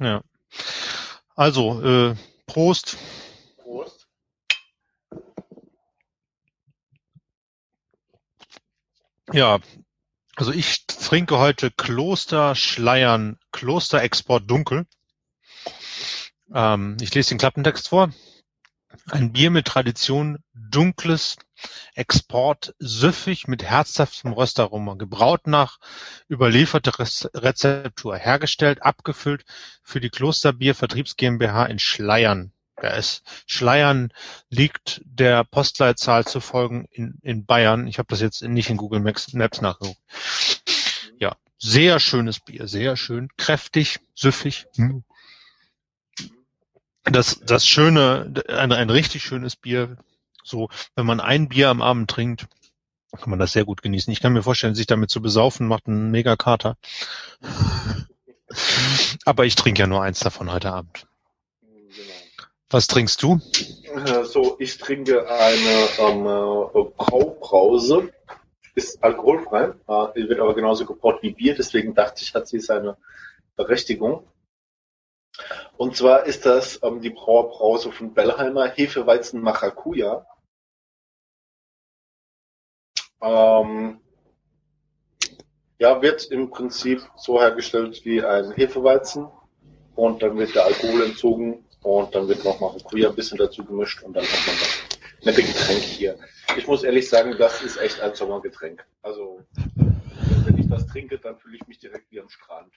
Ja. Also, äh, Prost. Prost. Ja, also ich trinke heute Kloster Schleiern, Klosterexport Dunkel. Ähm, ich lese den Klappentext vor. Ein Bier mit Tradition, dunkles Export, süffig mit herzhaftem Röstaroma, gebraut nach überlieferter Rezeptur, hergestellt, abgefüllt für die Klosterbier Vertriebs GmbH in Schleiern. Wer ist Schleiern liegt der Postleitzahl zu folgen in, in Bayern. Ich habe das jetzt nicht in Google Maps, Maps nachgeguckt. Ja, sehr schönes Bier, sehr schön, kräftig, süffig. Hm. Das, das Schöne, ein, ein richtig schönes Bier, so, wenn man ein Bier am Abend trinkt, kann man das sehr gut genießen. Ich kann mir vorstellen, sich damit zu besaufen, macht einen mega Kater. Aber ich trinke ja nur eins davon heute Abend. Was trinkst du? Äh, so, ich trinke eine ähm, äh, Braubrause. Ist alkoholfrei, äh, wird aber genauso gebraut wie Bier, deswegen dachte ich, hat sie seine Berechtigung. Und zwar ist das ähm, die Brauerbrause von Bellheimer Hefeweizen Maracuja. Ähm, ja, wird im Prinzip so hergestellt wie ein Hefeweizen und dann wird der Alkohol entzogen und dann wird noch Maracuja ein bisschen dazu gemischt und dann hat man das nette Getränk hier. Ich muss ehrlich sagen, das ist echt ein Sommergetränk. Also, wenn ich das trinke, dann fühle ich mich direkt wie am Strand.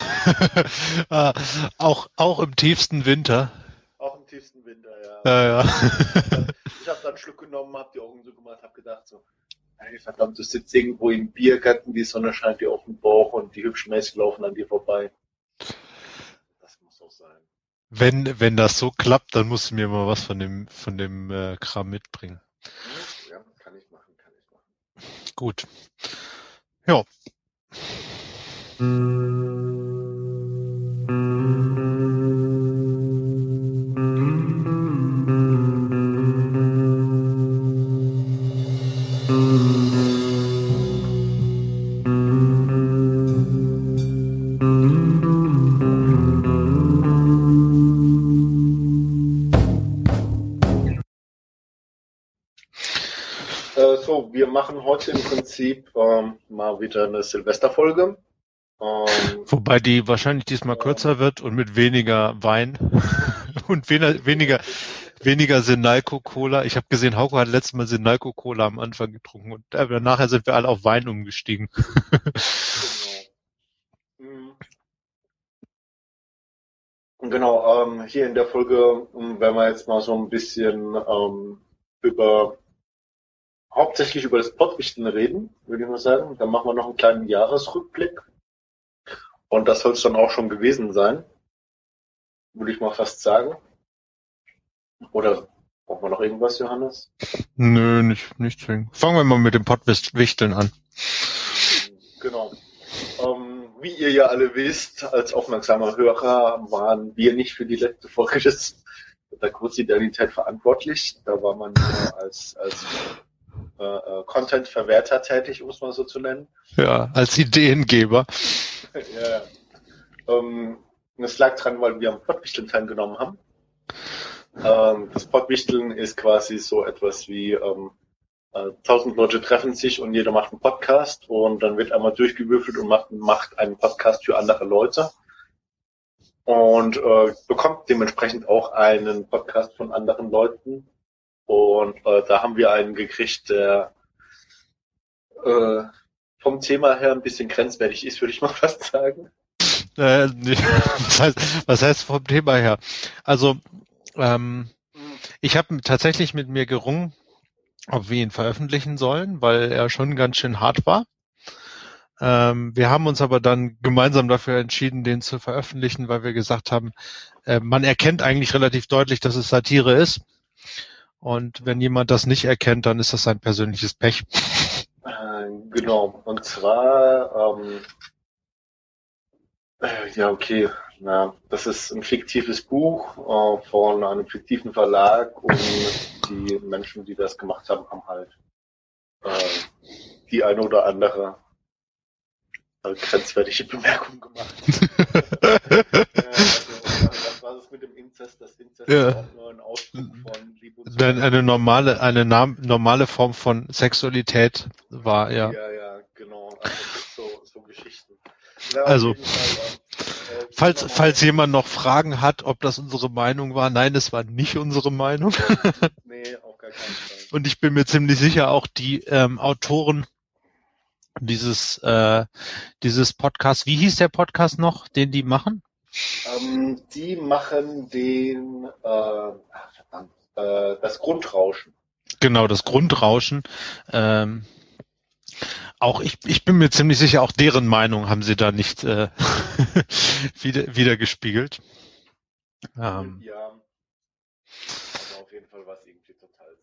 Ah, auch, auch im tiefsten Winter. Auch im tiefsten Winter, ja. Ja, ja. ich habe da einen Schluck genommen, habe die Augen so gemacht, habe gedacht so, ey, verdammt, du sitzt irgendwo im Biergarten, die Sonne scheint dir auf den Bauch und die hübschen Mädchen laufen an dir vorbei. Das muss auch sein. Wenn, wenn das so klappt, dann musst du mir mal was von dem, von dem äh, Kram mitbringen. Ja, kann ich machen, kann ich machen. Gut. Ja. Äh, heute im Prinzip ähm, mal wieder eine Silvesterfolge. Ähm, Wobei die wahrscheinlich diesmal kürzer wird und mit weniger Wein und weniger, weniger, weniger Sinalco Cola. Ich habe gesehen, Hauko hat letztes Mal Sinalco Cola am Anfang getrunken und äh, nachher sind wir alle auf Wein umgestiegen. genau. Mhm. Genau, ähm, hier in der Folge ähm, werden wir jetzt mal so ein bisschen ähm, über hauptsächlich über das Pottwichteln reden, würde ich mal sagen. Dann machen wir noch einen kleinen Jahresrückblick. Und das soll es dann auch schon gewesen sein. Würde ich mal fast sagen. Oder braucht man noch irgendwas, Johannes? Nö, nicht, nicht zwingend. Fangen wir mal mit dem Pottwichteln an. Genau. Ähm, wie ihr ja alle wisst, als aufmerksamer Hörer waren wir nicht für die letzte Folge des, der Kursidentität verantwortlich. Da war man als, als äh, äh, Content-Verwerter tätig, um es mal so zu nennen. Ja, als Ideengeber. ja. Ähm, das lag dran, weil wir am Pottwichteln teilgenommen haben. Ähm, das Pottwichteln ist quasi so etwas wie ähm, äh, tausend Leute treffen sich und jeder macht einen Podcast und dann wird einmal durchgewürfelt und macht, macht einen Podcast für andere Leute und äh, bekommt dementsprechend auch einen Podcast von anderen Leuten. Und äh, da haben wir einen gekriegt, der äh, vom Thema her ein bisschen grenzwertig ist, würde ich mal fast sagen. Äh, nee. was, heißt, was heißt vom Thema her? Also, ähm, ich habe tatsächlich mit mir gerungen, ob wir ihn veröffentlichen sollen, weil er schon ganz schön hart war. Ähm, wir haben uns aber dann gemeinsam dafür entschieden, den zu veröffentlichen, weil wir gesagt haben, äh, man erkennt eigentlich relativ deutlich, dass es Satire ist. Und wenn jemand das nicht erkennt, dann ist das sein persönliches Pech. Äh, genau. Und zwar, ähm, äh, ja, okay. Na, das ist ein fiktives Buch äh, von einem fiktiven Verlag und die Menschen, die das gemacht haben, haben halt äh, die eine oder andere äh, grenzwertige Bemerkung gemacht. äh, Das ja. ist auch nur ein Ausdruck von Liebe und Eine, eine normale, eine normale Form von Sexualität war, ja. Ja, ja, genau. Also so, so Geschichten. Ja, also, Fall, äh, falls, falls jemand noch Fragen hat, ob das unsere Meinung war, nein, es war nicht unsere Meinung. nee, auf gar keinen Fall. Und ich bin mir ziemlich sicher, auch die ähm, Autoren dieses, äh, dieses Podcast, wie hieß der Podcast noch, den die machen? Ähm, die machen den, äh, äh, das Grundrauschen. Genau, das Grundrauschen. Ähm, auch ich, ich bin mir ziemlich sicher, auch deren Meinung haben sie da nicht äh, wieder, wieder gespiegelt. Ähm, ja. Aber auf jeden Fall war es irgendwie total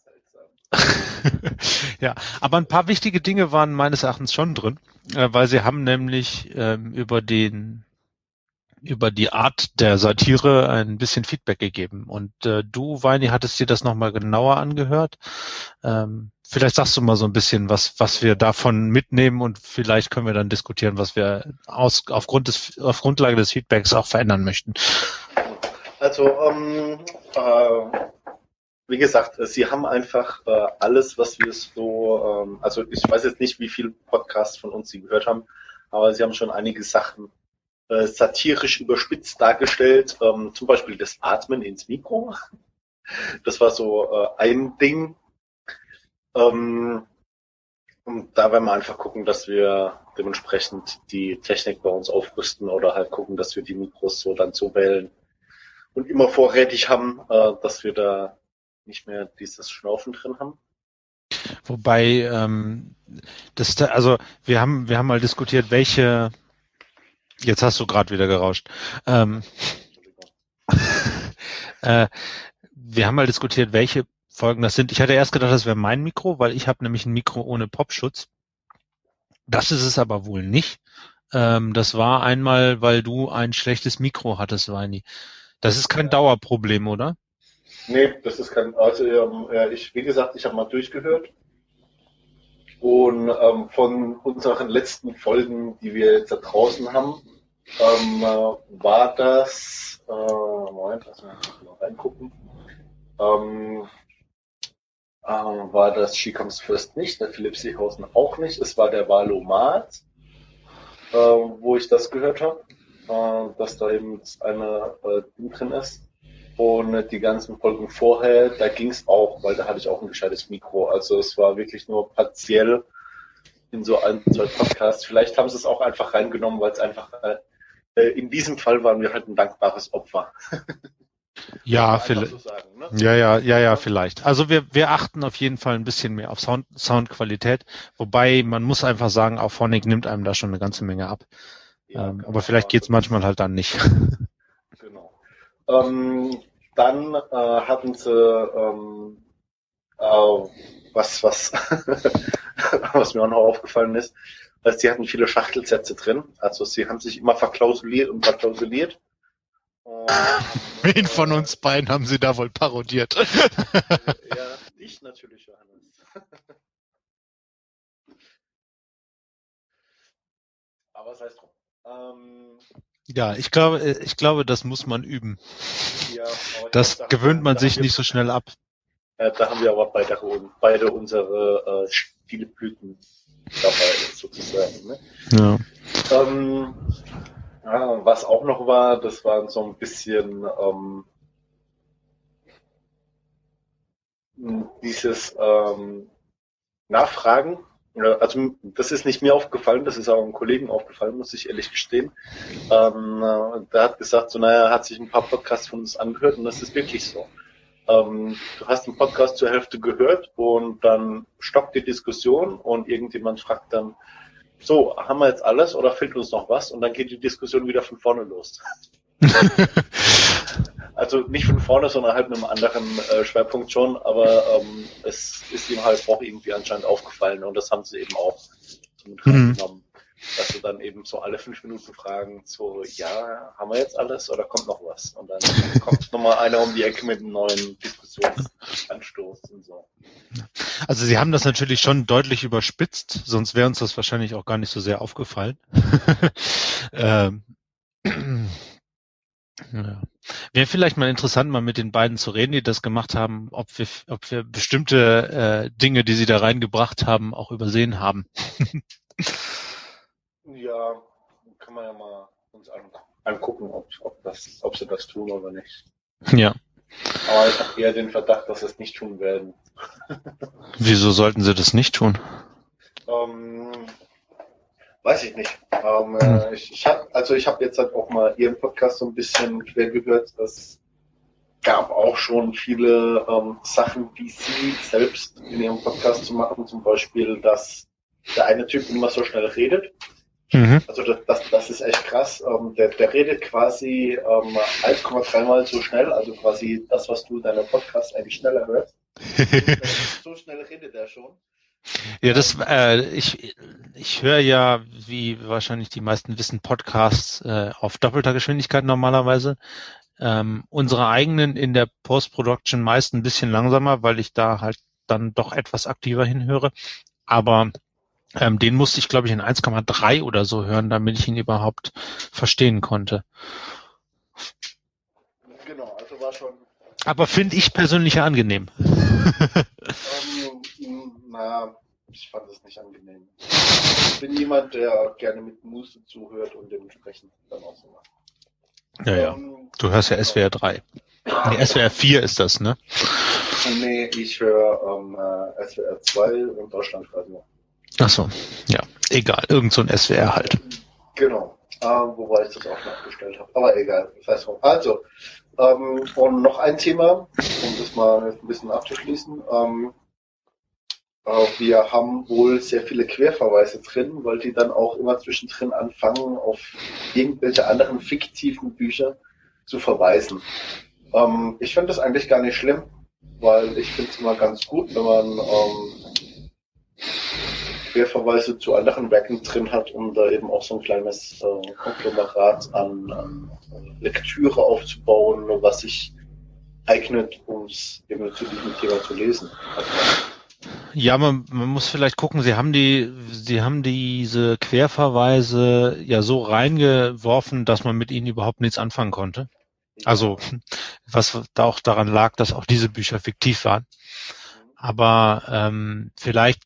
seltsam. ja, aber ein paar wichtige Dinge waren meines Erachtens schon drin, äh, weil sie haben nämlich ähm, über den über die Art der Satire ein bisschen Feedback gegeben. Und äh, du, Weini, hattest dir das nochmal genauer angehört. Ähm, vielleicht sagst du mal so ein bisschen, was, was wir davon mitnehmen und vielleicht können wir dann diskutieren, was wir aus, aufgrund des, auf Grundlage des Feedbacks auch verändern möchten. Also, ähm, äh, wie gesagt, Sie haben einfach äh, alles, was wir so, ähm, also ich weiß jetzt nicht, wie viele Podcasts von uns Sie gehört haben, aber Sie haben schon einige Sachen äh, satirisch überspitzt dargestellt, ähm, zum Beispiel das Atmen ins Mikro. Das war so äh, ein Ding. Ähm, und da werden wir einfach gucken, dass wir dementsprechend die Technik bei uns aufrüsten oder halt gucken, dass wir die Mikros so dann so wählen und immer vorrätig haben, äh, dass wir da nicht mehr dieses Schnaufen drin haben. Wobei, ähm, das, also wir haben, wir haben mal diskutiert, welche Jetzt hast du gerade wieder gerauscht. Ähm, äh, wir haben mal diskutiert, welche Folgen das sind. Ich hatte erst gedacht, das wäre mein Mikro, weil ich habe nämlich ein Mikro ohne Popschutz. Das ist es aber wohl nicht. Ähm, das war einmal, weil du ein schlechtes Mikro hattest, Weini. Das ist kein Dauerproblem, oder? Nee, das ist kein. Also ähm, ich, wie gesagt, ich habe mal durchgehört und ähm, von unseren letzten Folgen, die wir jetzt da draußen haben, ähm, äh, war das, äh, Moment, lass mal reingucken, ähm, äh, war das She Comes First nicht, der Philipp Seehausen auch nicht, es war der Valomat, äh, wo ich das gehört habe, äh, dass da eben eine äh, drin ist. Und die ganzen Folgen vorher, da ging es auch, weil da hatte ich auch ein gescheites Mikro. Also es war wirklich nur partiell in so ein, zwei Podcasts. Vielleicht haben sie es auch einfach reingenommen, weil es einfach, äh in diesem Fall waren wir halt ein dankbares Opfer. Ja, vielleicht. So sagen, ne? Ja, ja, ja, ja, vielleicht. Also wir, wir achten auf jeden Fall ein bisschen mehr auf Sound, Soundqualität, wobei man muss einfach sagen, auch Phonic nimmt einem da schon eine ganze Menge ab. Ja, ähm, aber vielleicht geht's manchmal halt dann nicht. Ähm, dann äh, hatten sie ähm, äh, was, was, was mir auch noch aufgefallen ist, sie hatten viele Schachtelsätze drin. Also sie haben sich immer verklausuliert und verklausuliert. Wen von uns beiden haben sie da wohl parodiert? ja, ich natürlich, Johannes. Aber sei es drum. Ähm, ja, ich glaube, ich glaube, das muss man üben. Ja, das glaub, gewöhnt man sich nicht so schnell ab. Ja, da haben wir aber beide, beide unsere äh, Stilblüten dabei, sozusagen. Ne? Ja. Ähm, ja. Was auch noch war, das waren so ein bisschen ähm, dieses ähm, Nachfragen also das ist nicht mir aufgefallen, das ist auch einem Kollegen aufgefallen, muss ich ehrlich gestehen. Ähm, der hat gesagt, so naja, hat sich ein paar Podcasts von uns angehört und das ist wirklich so. Ähm, du hast den Podcast zur Hälfte gehört und dann stockt die Diskussion und irgendjemand fragt dann, so, haben wir jetzt alles oder fehlt uns noch was? Und dann geht die Diskussion wieder von vorne los. also nicht von vorne, sondern halt mit einem anderen äh, Schwerpunkt schon, aber ähm, es ist ihm halt auch irgendwie anscheinend aufgefallen und das haben sie eben auch mit mhm. genommen. Dass sie dann eben so alle fünf Minuten fragen, so, ja, haben wir jetzt alles oder kommt noch was? Und dann kommt nochmal einer um die Ecke mit einem neuen Diskussionsanstoß und so. Also sie haben das natürlich schon deutlich überspitzt, sonst wäre uns das wahrscheinlich auch gar nicht so sehr aufgefallen. ähm, Ja. Wäre vielleicht mal interessant, mal mit den beiden zu reden, die das gemacht haben, ob wir, ob wir bestimmte äh, Dinge, die sie da reingebracht haben, auch übersehen haben. ja, kann man ja mal uns angucken, ob, ob, das, ob sie das tun oder nicht. Ja. Aber ich habe eher den Verdacht, dass sie es nicht tun werden. Wieso sollten sie das nicht tun? Ähm, weiß ich nicht. Ähm, äh, hm. ich, ich habe also ich habe jetzt halt auch mal ihren Podcast so ein bisschen quer gehört. Es gab auch schon viele ähm, Sachen, die sie selbst in ihrem Podcast zu machen. Zum Beispiel, dass der eine Typ immer so schnell redet. Mhm. Also das, das, das ist echt krass. Ähm, der, der redet quasi ähm, 1,3 Mal so schnell, also quasi das, was du in deinem Podcast eigentlich schneller hörst. so schnell redet er schon. Ja, das, äh, ich, ich höre ja, wie wahrscheinlich die meisten wissen, Podcasts äh, auf doppelter Geschwindigkeit normalerweise. Ähm, unsere eigenen in der Post-Production meist ein bisschen langsamer, weil ich da halt dann doch etwas aktiver hinhöre. Aber ähm, den musste ich, glaube ich, in 1,3 oder so hören, damit ich ihn überhaupt verstehen konnte. Genau, also war schon. Aber finde ich persönlich ja angenehm. ähm, na, ich fand es nicht angenehm. Ich bin jemand, der gerne mit Muße zuhört und dementsprechend dann auch so macht. Ja, ja. Ähm, du hörst ja SWR 3. Nee, SWR 4 ist das, ne? Nee, ich höre ähm, äh, SWR 2 und Deutschlandradio. Ach so, ja, egal, irgend so ein SWR halt. Genau, äh, wobei ich das auch nachgestellt habe, aber egal, das heißt Also, ähm, und noch ein Thema, um das mal ein bisschen abzuschließen. Ähm, äh, wir haben wohl sehr viele Querverweise drin, weil die dann auch immer zwischendrin anfangen, auf irgendwelche anderen fiktiven Bücher zu verweisen. Ähm, ich finde das eigentlich gar nicht schlimm, weil ich finde es immer ganz gut, wenn man ähm, Querverweise zu anderen Werken drin hat, um da eben auch so ein kleines äh, Konglomerat an, an Lektüre aufzubauen, was sich eignet, um es eben zu diesem Thema zu lesen. Ja, man, man muss vielleicht gucken, sie haben die, sie haben diese Querverweise ja so reingeworfen, dass man mit ihnen überhaupt nichts anfangen konnte. Also, was da auch daran lag, dass auch diese Bücher fiktiv waren. Aber ähm, vielleicht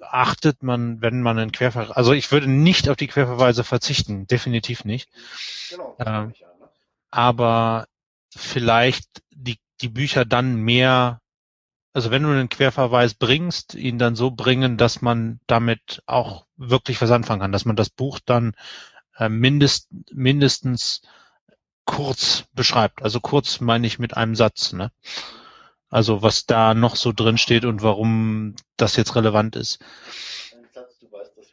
achtet man, wenn man einen Querverweis, also ich würde nicht auf die Querverweise verzichten, definitiv nicht. Genau. Ähm, ne? aber vielleicht die, die Bücher dann mehr, also wenn du einen Querverweis bringst, ihn dann so bringen, dass man damit auch wirklich was anfangen kann, dass man das Buch dann äh, mindest, mindestens kurz beschreibt. Also kurz meine ich mit einem Satz, ne? Also was da noch so drin steht und warum das jetzt relevant ist. Satz, du weißt, das.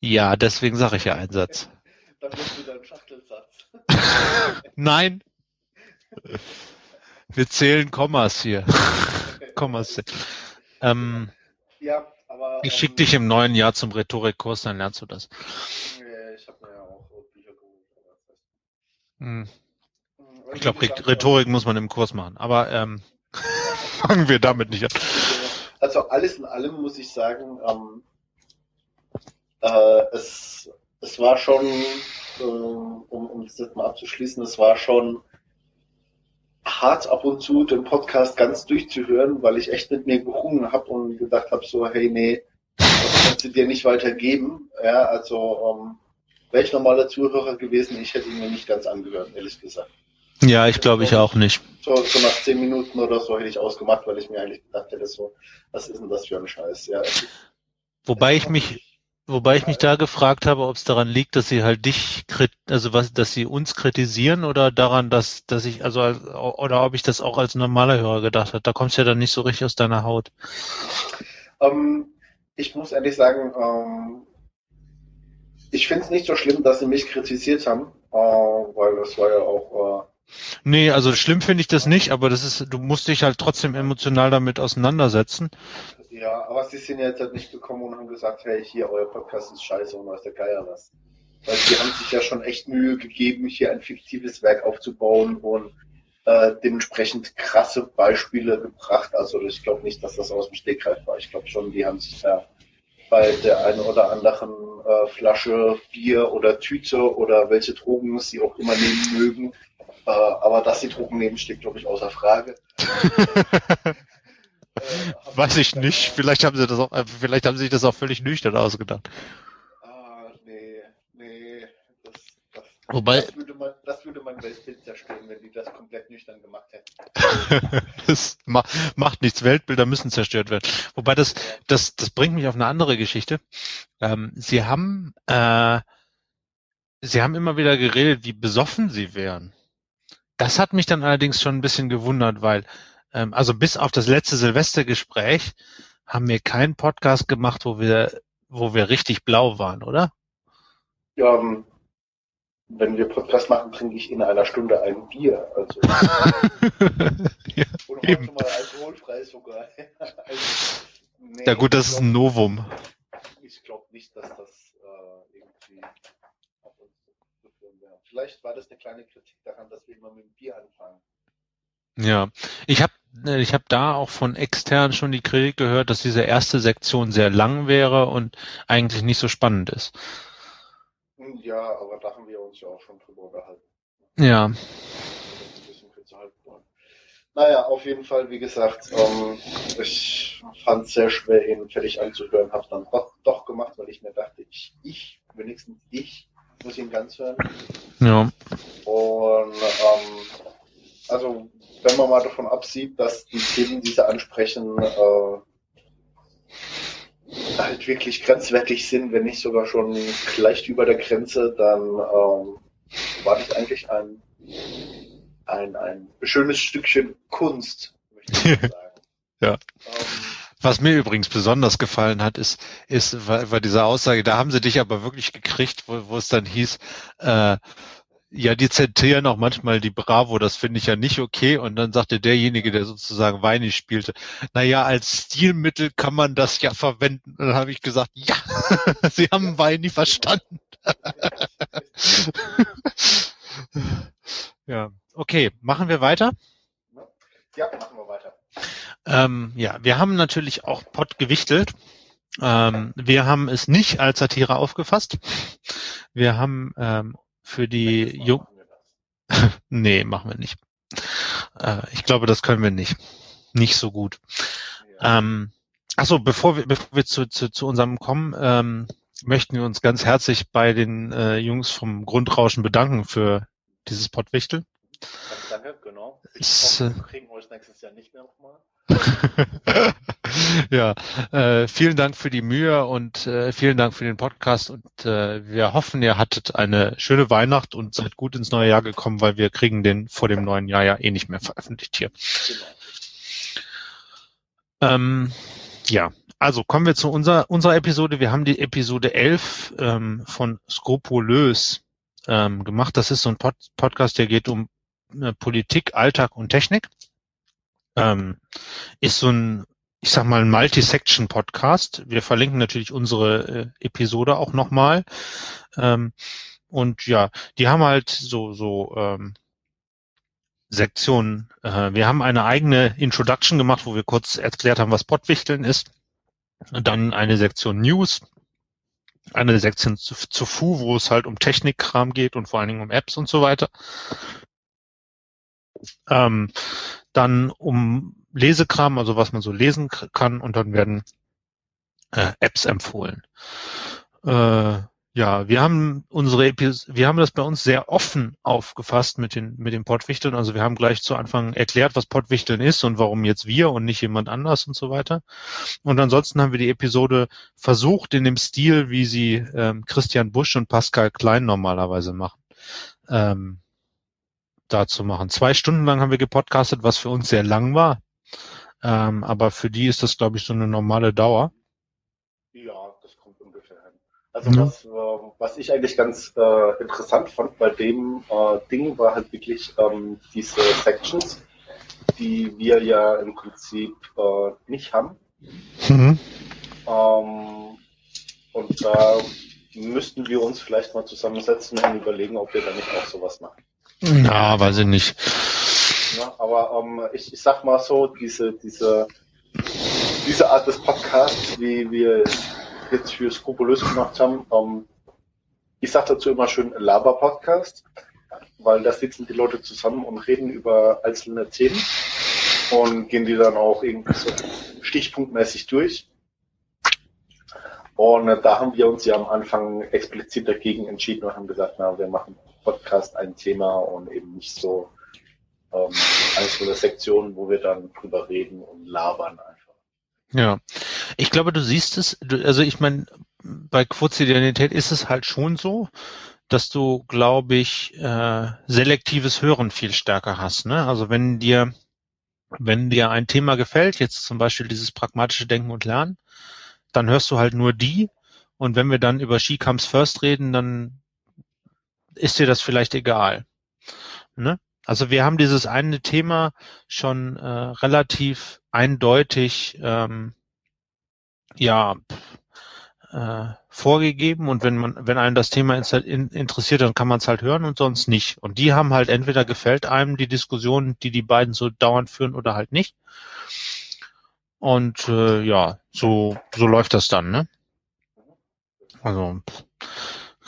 Ja, deswegen sage ich ja einen Satz. Dann wird wieder ein Schachtelsatz. Nein. Wir zählen Kommas hier. Kommas. Ähm, ja, aber. Ich schicke ähm, dich im neuen Jahr zum Rhetorikkurs, dann lernst du das. Ich habe mir ja auch Bücher geholt. Hm. Ich glaube, Rhetorik muss man im Kurs machen. Aber ähm, fangen wir damit nicht an. Also alles in allem muss ich sagen, ähm, äh, es, es war schon, äh, um, um das jetzt mal abzuschließen, es war schon hart ab und zu den Podcast ganz durchzuhören, weil ich echt mit mir gerungen habe und gedacht habe so, hey nee, das kannst du dir nicht weitergeben. Ja, also ähm, wäre ich normaler Zuhörer gewesen, ich hätte ihn mir nicht ganz angehört, ehrlich gesagt. Ja, ich glaube ich auch nicht. So, so nach zehn Minuten oder so hätte ich ausgemacht, weil ich mir eigentlich gedacht hätte, so, was ist denn das für ein Scheiß? Ja, wobei ich mich, wobei ich mich da gefragt habe, ob es daran liegt, dass sie halt dich, also was, dass sie uns kritisieren oder daran, dass, dass ich, also, oder ob ich das auch als normaler Hörer gedacht habe. Da kommst du ja dann nicht so richtig aus deiner Haut. Ähm, ich muss ehrlich sagen, ähm, ich finde es nicht so schlimm, dass sie mich kritisiert haben, äh, weil das war ja auch, äh, Nee, also schlimm finde ich das nicht, aber das ist, du musst dich halt trotzdem emotional damit auseinandersetzen. Ja, aber sie sind jetzt halt nicht gekommen und haben gesagt, hey, hier, euer Podcast ist scheiße und was der Geier was. Weil die haben sich ja schon echt Mühe gegeben, hier ein fiktives Werk aufzubauen und äh, dementsprechend krasse Beispiele gebracht. Also ich glaube nicht, dass das aus dem Stegreif war. Ich glaube schon, die haben sich da bei der einen oder anderen äh, Flasche, Bier oder Tüte oder welche Drogen sie auch immer nehmen mögen. Äh, aber dass sie Drogen nehmen, steht, glaube ich, außer Frage. äh, Weiß ich nicht. Vielleicht haben sie das auch, äh, vielleicht haben sie sich das auch völlig nüchtern ausgedacht. Ah, nee, nee. Das, das, Wobei, das, würde man, das würde mein Weltbild zerstören, wenn die das komplett nüchtern gemacht hätten. das ma macht nichts. Weltbilder müssen zerstört werden. Wobei das, das, das bringt mich auf eine andere Geschichte. Ähm, sie haben, äh, sie haben immer wieder geredet, wie besoffen sie wären. Das hat mich dann allerdings schon ein bisschen gewundert, weil, ähm, also bis auf das letzte Silvestergespräch haben wir keinen Podcast gemacht, wo wir, wo wir richtig blau waren, oder? Ja, ähm, wenn wir Podcast machen, trinke ich in einer Stunde ein Bier. Also. ja, Und eben. mal alkoholfrei sogar. also, nee, ja gut, das ist ein Novum. Ich glaube nicht, dass das äh, irgendwie auf uns zurückzuführen wäre. Vielleicht war das eine kleine Kritik daran, dass wir immer mit dem Bier anfangen. Ja, ich habe ich hab da auch von extern schon die Kritik gehört, dass diese erste Sektion sehr lang wäre und eigentlich nicht so spannend ist. Hm, Ja, aber da haben wir uns ja auch schon drüber unterhalten. Ja. Naja, auf jeden Fall, wie gesagt, ähm, ich fand es sehr schwer, ihn fertig anzuhören, habe dann doch, doch gemacht, weil ich mir dachte, ich, ich, wenigstens ich, muss ihn ganz hören. Ja, Und ähm, also wenn man mal davon absieht, dass die Themen, die sie ansprechen, äh, halt wirklich grenzwertig sind, wenn nicht sogar schon leicht über der Grenze, dann ähm, war das eigentlich ein, ein, ein schönes Stückchen Kunst, möchte ich sagen. Ja. Ähm, Was mir übrigens besonders gefallen hat, ist, ist war, war diese Aussage, da haben sie dich aber wirklich gekriegt, wo, wo es dann hieß, äh, ja, die zitieren auch manchmal die Bravo, das finde ich ja nicht okay. Und dann sagte derjenige, der sozusagen Weini spielte, naja, als Stilmittel kann man das ja verwenden. Und dann habe ich gesagt, ja, Sie haben Weini verstanden. ja, okay, machen wir weiter. Ja, machen wir weiter. Ähm, ja, wir haben natürlich auch Pott gewichtelt. Ähm, wir haben es nicht als Satire aufgefasst. Wir haben ähm, für die Jung... nee, machen wir nicht. Äh, ich glaube, das können wir nicht. Nicht so gut. Ja. Ähm, achso, bevor wir, bevor wir zu, zu, zu unserem kommen, ähm, möchten wir uns ganz herzlich bei den äh, Jungs vom Grundrauschen bedanken für dieses Pottwichtel. Danke, genau. Ich hoffe, wir kriegen euch nächstes Jahr nicht mehr nochmal. ja, äh, vielen Dank für die Mühe und äh, vielen Dank für den Podcast und äh, wir hoffen, ihr hattet eine schöne Weihnacht und seid gut ins neue Jahr gekommen, weil wir kriegen den vor dem neuen Jahr ja eh nicht mehr veröffentlicht hier. Genau. Ähm, ja, also kommen wir zu unserer, unserer Episode. Wir haben die Episode 11 ähm, von Skrupulös ähm, gemacht. Das ist so ein Pod Podcast, der geht um äh, Politik, Alltag und Technik. Ähm, ist so ein, ich sag mal, ein Multi-Section-Podcast. Wir verlinken natürlich unsere äh, Episode auch nochmal. Ähm, und ja, die haben halt so, so ähm, Sektionen. Äh, wir haben eine eigene Introduction gemacht, wo wir kurz erklärt haben, was Pottwichteln ist. Und dann eine Sektion News, eine Sektion zu, zu FU, wo es halt um Technikkram geht und vor allen Dingen um Apps und so weiter. Ähm, dann um Lesekram, also was man so lesen kann, und dann werden äh, Apps empfohlen. Äh, ja, wir haben unsere Epis wir haben das bei uns sehr offen aufgefasst mit den mit den Pottwichteln. Also wir haben gleich zu Anfang erklärt, was Pottwichteln ist und warum jetzt wir und nicht jemand anders und so weiter. Und ansonsten haben wir die Episode versucht in dem Stil, wie sie ähm, Christian Busch und Pascal Klein normalerweise machen, ähm, da zu machen. Zwei Stunden lang haben wir gepodcastet, was für uns sehr lang war. Ähm, aber für die ist das, glaube ich, so eine normale Dauer. Ja, das kommt ungefähr hin. Also Ja. was, äh, was ich eigentlich ganz äh, interessant fand bei dem äh, Ding war halt wirklich ähm, diese Sections, die wir ja im Prinzip äh, nicht haben. Mhm. Ähm, und da müssten wir uns vielleicht mal zusammensetzen und überlegen, ob wir da nicht auch sowas machen. Ja, weiß ich nicht. Ja, aber ähm, ich, ich sag mal so, diese, diese, diese Art des Podcasts, wie wir jetzt für Skrupulös gemacht haben. Ähm, ich sage dazu immer schön Laber-Podcast, weil da sitzen die Leute zusammen und reden über einzelne Themen und gehen die dann auch irgendwie so stichpunktmäßig durch. Und äh, da haben wir uns ja am Anfang explizit dagegen entschieden und haben gesagt, na, wir machen Podcast ein Thema und eben nicht so ähm, einzelne Sektionen, wo wir dann drüber reden und labern einfach. Ja, ich glaube, du siehst es, du, also ich meine, bei Quotidianität ist es halt schon so, dass du, glaube ich, äh, selektives Hören viel stärker hast. Ne? Also wenn dir, wenn dir ein Thema gefällt, jetzt zum Beispiel dieses pragmatische Denken und Lernen, dann hörst du halt nur die. Und wenn wir dann über She Comes First reden, dann ist dir das vielleicht egal. Ne? Also wir haben dieses eine Thema schon äh, relativ eindeutig ähm, ja äh, vorgegeben und wenn man wenn einem das Thema interessiert, dann kann man es halt hören und sonst nicht. Und die haben halt entweder gefällt einem die Diskussion, die die beiden so dauernd führen oder halt nicht. Und äh, ja, so so läuft das dann, ne? Also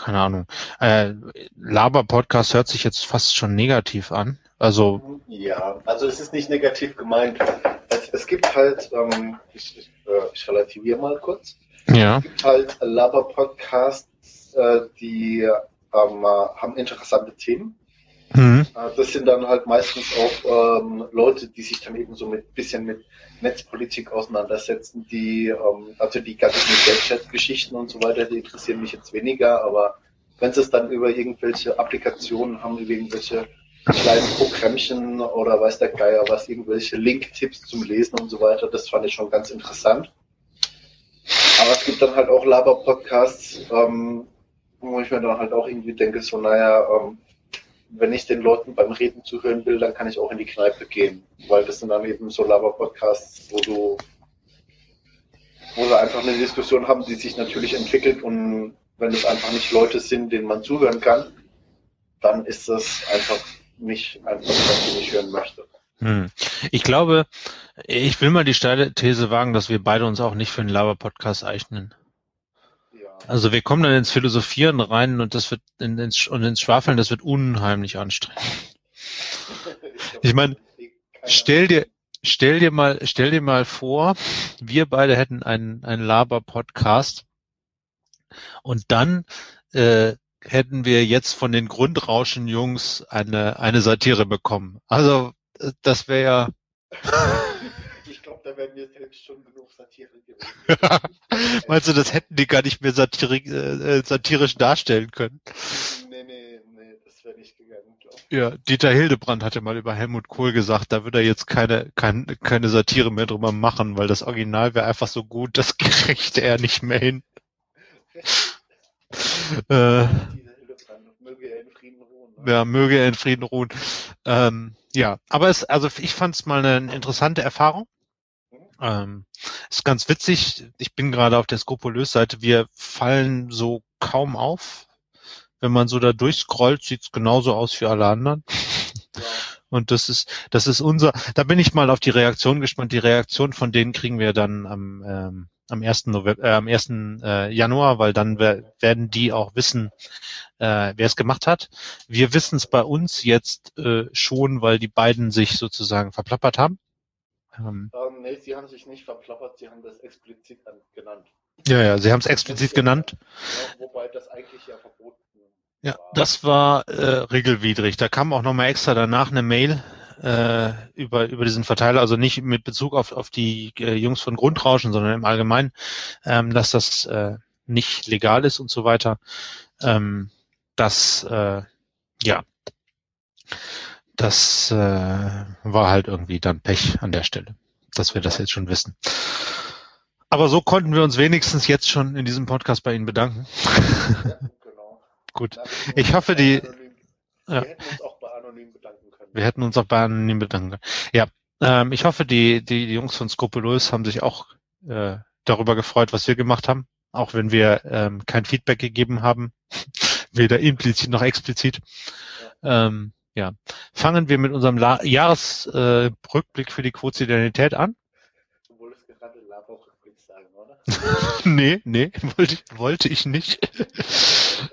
keine Ahnung. Äh, Laber-Podcast hört sich jetzt fast schon negativ an. Also ja, also es ist nicht negativ gemeint. Es, es gibt halt, ähm, ich, ich, äh, ich relativiere mal kurz. Ja. Es gibt halt Laber-Podcasts, äh, die ähm, haben interessante Themen. Mhm. Äh, das sind dann halt meistens auch ähm, Leute, die sich dann eben so mit bisschen mit Netzpolitik auseinandersetzen, die ähm, also die ganzen Gadget-Geschichten und so weiter, die interessieren mich jetzt weniger, aber wenn sie es dann über irgendwelche Applikationen haben, über irgendwelche kleinen Programmchen oder weiß der Geier was, irgendwelche Link-Tipps zum Lesen und so weiter, das fand ich schon ganz interessant. Aber es gibt dann halt auch Laber-Podcasts, ähm, wo ich mir dann halt auch irgendwie denke, so naja, ähm, wenn ich den Leuten beim Reden zuhören will, dann kann ich auch in die Kneipe gehen, weil das sind dann eben so Laber-Podcasts, wo du, wo sie einfach eine Diskussion haben, die sich natürlich entwickelt und wenn es einfach nicht Leute sind, denen man zuhören kann, dann ist das einfach nicht einfach, was ich nicht hören möchte. Hm. Ich glaube, ich will mal die steile These wagen, dass wir beide uns auch nicht für einen Laber-Podcast eignen. Also wir kommen dann ins Philosophieren rein und das wird in, ins, und ins Schwafeln, das wird unheimlich anstrengend. Ich meine, stell dir, stell dir mal, stell dir mal vor, wir beide hätten einen, einen Laber-Podcast und dann äh, hätten wir jetzt von den Grundrauschen-Jungs eine, eine Satire bekommen. Also äh, das wäre ja da wären wir selbst schon genug Satire gewesen. Meinst du, das hätten die gar nicht mehr satiri äh, satirisch darstellen können? Nee, nee, nee, das wäre nicht gegangen, glaube ich. Ja, Dieter Hildebrand hatte mal über Helmut Kohl gesagt, da würde er jetzt keine, keine, keine Satire mehr drüber machen, weil das Original wäre einfach so gut, das kriegte er nicht mehr hin. äh, möge er in Frieden ruhen. Ne? Ja, möge er in Frieden ruhen. Ähm, ja, aber es, also ich fand es mal eine interessante Erfahrung. Ähm, ist ganz witzig. Ich bin gerade auf der Skrupulös-Seite. Wir fallen so kaum auf. Wenn man so da durchscrollt, sieht's genauso aus wie alle anderen. Ja. Und das ist, das ist unser, da bin ich mal auf die Reaktion gespannt. Die Reaktion von denen kriegen wir dann am, ähm, am 1. November, äh, am 1. Äh, Januar, weil dann werden die auch wissen, äh, wer es gemacht hat. Wir wissen es bei uns jetzt äh, schon, weil die beiden sich sozusagen verplappert haben. Ähm, ähm, nee, sie haben sich nicht verplappert, sie haben das explizit genannt. Ja, ja, sie haben es explizit genannt. Ja, wobei das eigentlich ja verboten ja, war. das war äh, regelwidrig. Da kam auch nochmal extra danach eine Mail äh, über, über diesen Verteiler, also nicht mit Bezug auf, auf die äh, Jungs von Grundrauschen, sondern im Allgemeinen, ähm, dass das äh, nicht legal ist und so weiter. Ähm, das, äh, ja, das äh, war halt irgendwie dann Pech an der Stelle, dass wir das jetzt schon wissen. Aber so konnten wir uns wenigstens jetzt schon in diesem Podcast bei Ihnen bedanken. Ja, genau. Gut. Ich hoffe, die. Wir hätten uns auch bei Anonym bedanken können. Wir hätten uns auch bei Anonym bedanken können. Ja. Ähm, ich hoffe, die, die, die Jungs von Skrupulös haben sich auch äh, darüber gefreut, was wir gemacht haben, auch wenn wir ähm, kein Feedback gegeben haben, weder implizit noch explizit. Ja. Ähm, ja. Fangen wir mit unserem La Jahresrückblick äh, für die Quotidianität an. Du wolltest gerade Laberrückblick sagen, oder? nee, nee, wollte ich, wollte ich nicht.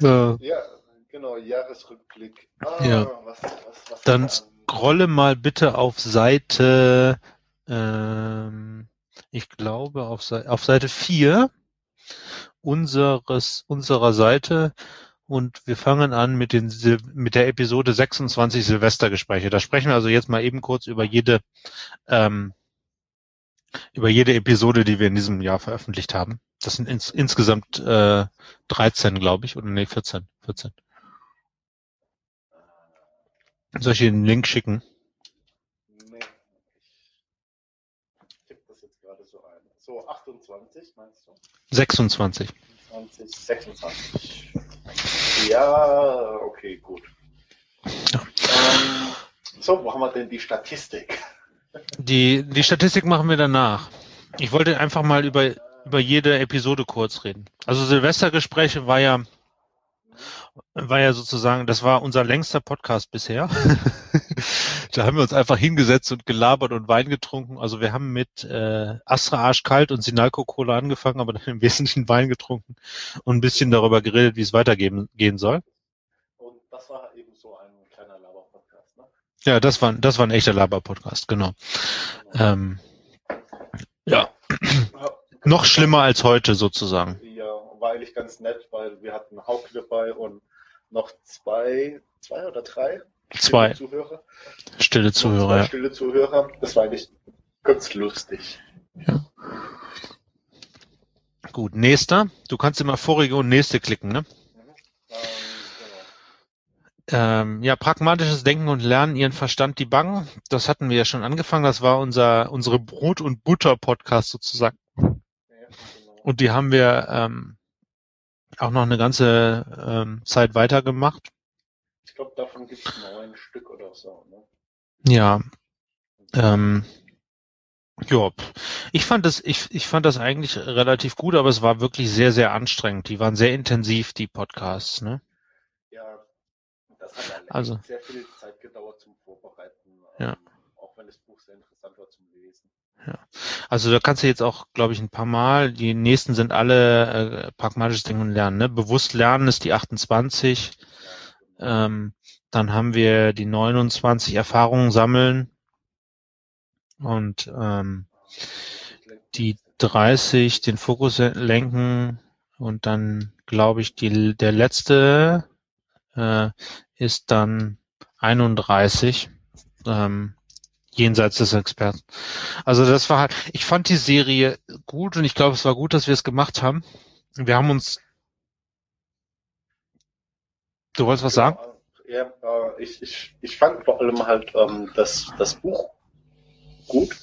ja. ja, genau, Jahresrückblick. Ah, ja. Was, was, was Dann scrolle mal bitte auf Seite, ähm, ich glaube auf, auf Seite 4 unseres, unserer Seite und wir fangen an mit, den, mit der Episode 26 Silvestergespräche. Da sprechen wir also jetzt mal eben kurz über jede, ähm, über jede Episode, die wir in diesem Jahr veröffentlicht haben. Das sind ins, insgesamt äh, 13, glaube ich, oder nee, 14. 14. Soll ich dir den Link schicken? Nee. Ich tippe das jetzt gerade so ein. So, 28 meinst du? 26. 20, 26. Ja, okay, gut. Ja. Ähm, so, wo haben wir denn die Statistik? Die, die Statistik machen wir danach. Ich wollte einfach mal über, über jede Episode kurz reden. Also Silvestergespräche war ja, war ja sozusagen, das war unser längster Podcast bisher. da haben wir uns einfach hingesetzt und gelabert und Wein getrunken. Also wir haben mit äh, Astra Arschkalt und Sinalco Cola angefangen, aber dann im Wesentlichen Wein getrunken und ein bisschen darüber geredet, wie es weitergehen gehen soll. Und das war eben so ein kleiner Laber-Podcast, ne? Ja, das war, das war ein echter Laber-Podcast, genau. genau. Ähm, ja. Noch schlimmer als heute sozusagen. War eigentlich ganz nett, weil wir hatten Hauke dabei und noch zwei, zwei oder drei Zwei. Zuhörer. Stille Zuhörer, ja. Stille Zuhörer. Das war eigentlich ganz lustig. Ja. Gut, nächster. Du kannst immer vorige und nächste klicken, ne? Ähm. Ähm, ja, pragmatisches Denken und Lernen, ihren Verstand die Bangen. Das hatten wir ja schon angefangen. Das war unser unsere Brot- und Butter-Podcast sozusagen. Ja, genau. Und die haben wir ähm, auch noch eine ganze ähm, Zeit weitergemacht. Ich glaube, davon gibt es neun Stück oder so. Ne? Ja. Ähm, ja, ich fand das, ich, ich fand das eigentlich relativ gut, aber es war wirklich sehr, sehr anstrengend. Die waren sehr intensiv, die Podcasts, ne? Ja, das hat also, sehr viel Zeit gedauert zum Vorbereiten, ja. Ähm, auch wenn das Buch sehr interessant war zum. Ja. Also da kannst du jetzt auch, glaube ich, ein paar Mal, die nächsten sind alle äh, pragmatisches Denken und Lernen, ne? Bewusst lernen ist die 28. Ähm, dann haben wir die 29 Erfahrungen sammeln und ähm, die 30 den Fokus lenken und dann glaube ich die der letzte äh, ist dann 31 ähm, jenseits des Experten. Also das war halt, ich fand die Serie gut und ich glaube es war gut, dass wir es gemacht haben. Wir haben uns Du wolltest was sagen? Ja, äh, ich, ich, ich fand vor allem halt ähm, das, das Buch gut.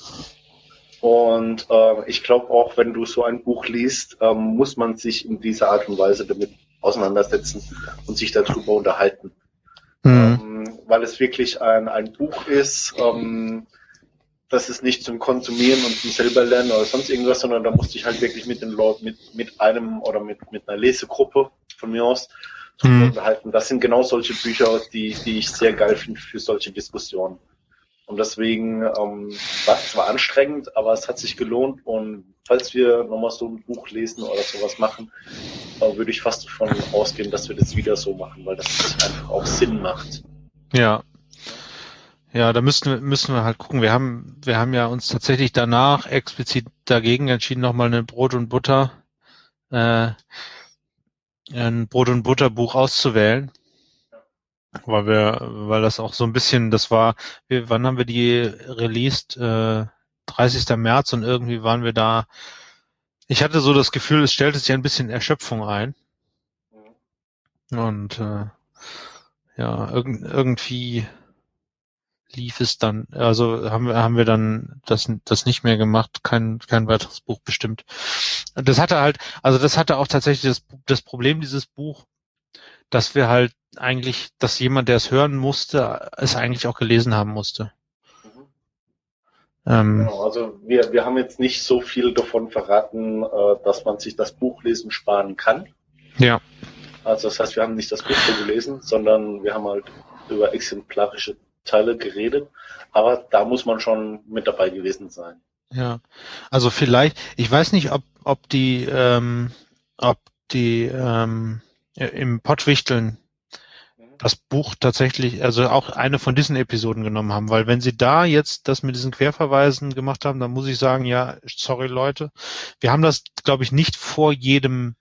Und äh, ich glaube auch, wenn du so ein Buch liest, ähm, muss man sich in dieser Art und Weise damit auseinandersetzen und sich darüber unterhalten. Mhm. Ähm, weil es wirklich ein, ein Buch ist, ähm, das ist nicht zum Konsumieren und zum selber lernen oder sonst irgendwas, sondern da musste ich halt wirklich mit den Leuten, mit, mit einem oder mit, mit einer Lesegruppe von mir aus mhm. unterhalten. Das sind genau solche Bücher, die, die ich sehr geil finde für solche Diskussionen. Und deswegen ähm, war es zwar anstrengend, aber es hat sich gelohnt. Und falls wir nochmal so ein Buch lesen oder sowas machen, äh, würde ich fast davon ausgehen, dass wir das wieder so machen, weil das einfach auch Sinn macht. Ja. Ja, da müssen wir, müssen wir halt gucken. Wir haben, wir haben ja uns tatsächlich danach explizit dagegen entschieden, nochmal eine Brot und Butter äh, ein Brot- und Butterbuch auszuwählen. Weil wir, weil das auch so ein bisschen, das war, wir, wann haben wir die released? Äh, 30. März und irgendwie waren wir da. Ich hatte so das Gefühl, es stellte sich ein bisschen Erschöpfung ein. Und äh, ja, irg irgendwie lief es dann, also haben wir, haben wir dann das, das nicht mehr gemacht, kein, kein weiteres Buch bestimmt. Das hatte halt, also das hatte auch tatsächlich das, das Problem dieses Buch, dass wir halt eigentlich, dass jemand, der es hören musste, es eigentlich auch gelesen haben musste. Mhm. Ähm, genau, also wir, wir haben jetzt nicht so viel davon verraten, äh, dass man sich das Buchlesen sparen kann. Ja. Also das heißt, wir haben nicht das Buch so gelesen, sondern wir haben halt über exemplarische Teile geredet, aber da muss man schon mit dabei gewesen sein. Ja, also vielleicht, ich weiß nicht, ob, ob die, ähm, ob die ähm, im Pottwichteln das Buch tatsächlich, also auch eine von diesen Episoden genommen haben, weil wenn sie da jetzt das mit diesen Querverweisen gemacht haben, dann muss ich sagen, ja, sorry Leute, wir haben das, glaube ich, nicht vor jedem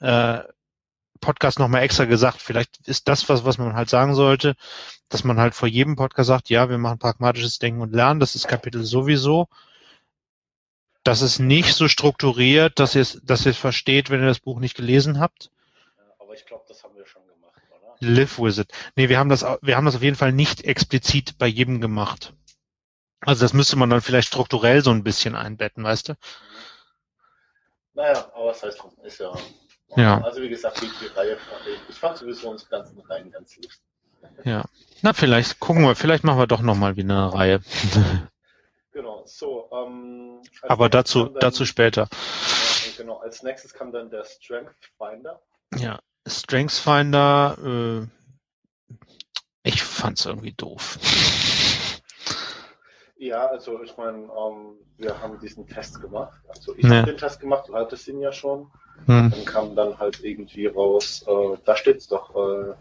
äh, Podcast nochmal extra gesagt. Vielleicht ist das was, was man halt sagen sollte, dass man halt vor jedem Podcast sagt, ja, wir machen pragmatisches Denken und Lernen, das ist Kapitel sowieso. Das ist nicht so strukturiert, dass ihr es, dass ihr es versteht, wenn ihr das Buch nicht gelesen habt. Aber ich glaube, das haben wir schon gemacht, oder? Live with it. Nee, wir haben das, wir haben das auf jeden Fall nicht explizit bei jedem gemacht. Also das müsste man dann vielleicht strukturell so ein bisschen einbetten, weißt du? Naja, aber was heißt, ist ja ja. Also wie gesagt, die, die Reihe, ich fand sowieso unsere ganzen Reihen ganz lustig. Ja. Na, vielleicht gucken wir, vielleicht machen wir doch nochmal wieder eine Reihe. genau, so. Ähm, Aber dazu, dann, dazu später. Äh, genau, als nächstes kam dann der Strength Finder. Ja, Strength Finder, äh, ich fand's irgendwie doof. Ja, also ich meine, ähm, wir haben diesen Test gemacht. Also ich ja. habe den Test gemacht, du hattest ihn ja schon. Hm. Dann kam dann halt irgendwie raus, äh, da steht's doch, äh,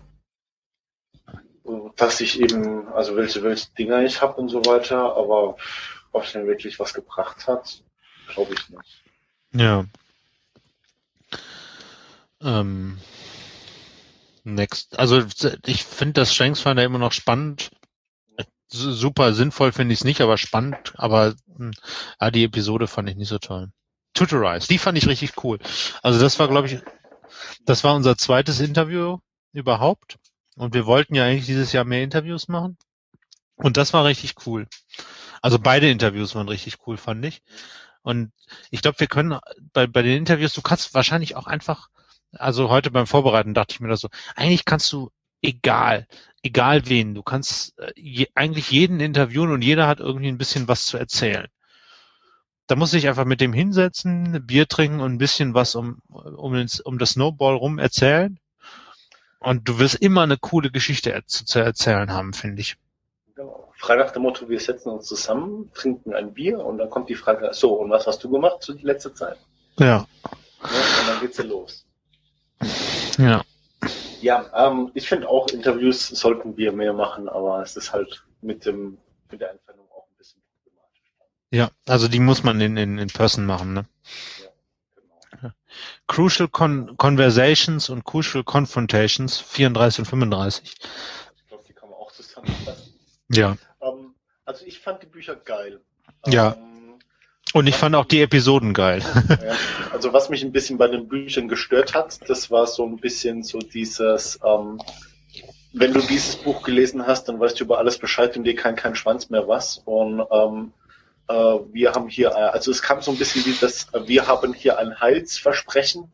dass ich eben, also welche, welche Dinger ich habe und so weiter, aber ob es denn wirklich was gebracht hat, glaube ich nicht. Ja. Ähm, next. Also ich finde das Strengthsfinder immer noch spannend. Super sinnvoll finde ich es nicht, aber spannend. Aber hm, ja, die Episode fand ich nicht so toll. Tutorize. Die fand ich richtig cool. Also das war, glaube ich, das war unser zweites Interview überhaupt. Und wir wollten ja eigentlich dieses Jahr mehr Interviews machen. Und das war richtig cool. Also beide Interviews waren richtig cool, fand ich. Und ich glaube, wir können bei, bei den Interviews, du kannst wahrscheinlich auch einfach, also heute beim Vorbereiten dachte ich mir das so, eigentlich kannst du egal, egal wen, du kannst äh, je, eigentlich jeden interviewen und jeder hat irgendwie ein bisschen was zu erzählen da muss ich einfach mit dem hinsetzen, Bier trinken und ein bisschen was um, um, ins, um das Snowball rum erzählen. Und du wirst immer eine coole Geschichte zu, zu erzählen haben, finde ich. Genau. Frei nach dem Motto, wir setzen uns zusammen, trinken ein Bier und dann kommt die Frage, so, und was hast du gemacht zu die letzte Zeit? Ja. ja und dann geht's ja los. Ja. Ja, ähm, ich finde auch Interviews sollten wir mehr machen, aber es ist halt mit dem mit der Entfernung ja, also die muss man in, in, in Person machen, ne? Ja, genau. Crucial Con Conversations und Crucial Confrontations 34 und 35. Ich glaube, die kann man auch zusammenfassen. Ja. Ähm, also ich fand die Bücher geil. Ja. Und ich fand auch die Episoden geil. Ja, also was mich ein bisschen bei den Büchern gestört hat, das war so ein bisschen so dieses, ähm, wenn du dieses Buch gelesen hast, dann weißt du über alles Bescheid und dir kann kein Schwanz mehr was. Und ähm, äh, wir haben hier, äh, also es kam so ein bisschen wie das, äh, wir haben hier ein Heilsversprechen,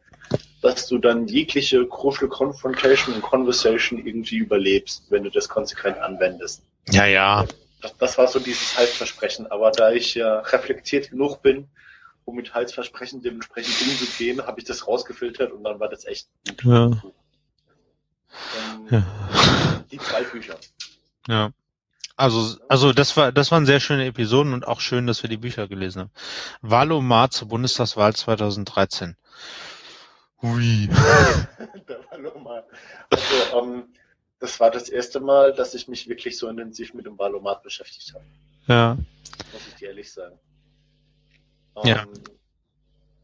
dass du dann jegliche Crucial Confrontation und Conversation irgendwie überlebst, wenn du das konsequent anwendest. Ja, ja. Das, das war so dieses Heilsversprechen. Aber da ich ja reflektiert genug bin, um mit Heilsversprechen dementsprechend umzugehen, habe ich das rausgefiltert und dann war das echt gut. Ja. Ähm, ja. Die zwei Bücher. Ja. Also, also das war, das waren sehr schöne Episoden und auch schön, dass wir die Bücher gelesen haben. Wallomar zur Bundestagswahl 2013. Hui. Der Wallomar. Also, ähm, das war das erste Mal, dass ich mich wirklich so intensiv mit dem Wahlomat beschäftigt habe. Ja. Muss ich dir ehrlich sagen. Ähm, ja.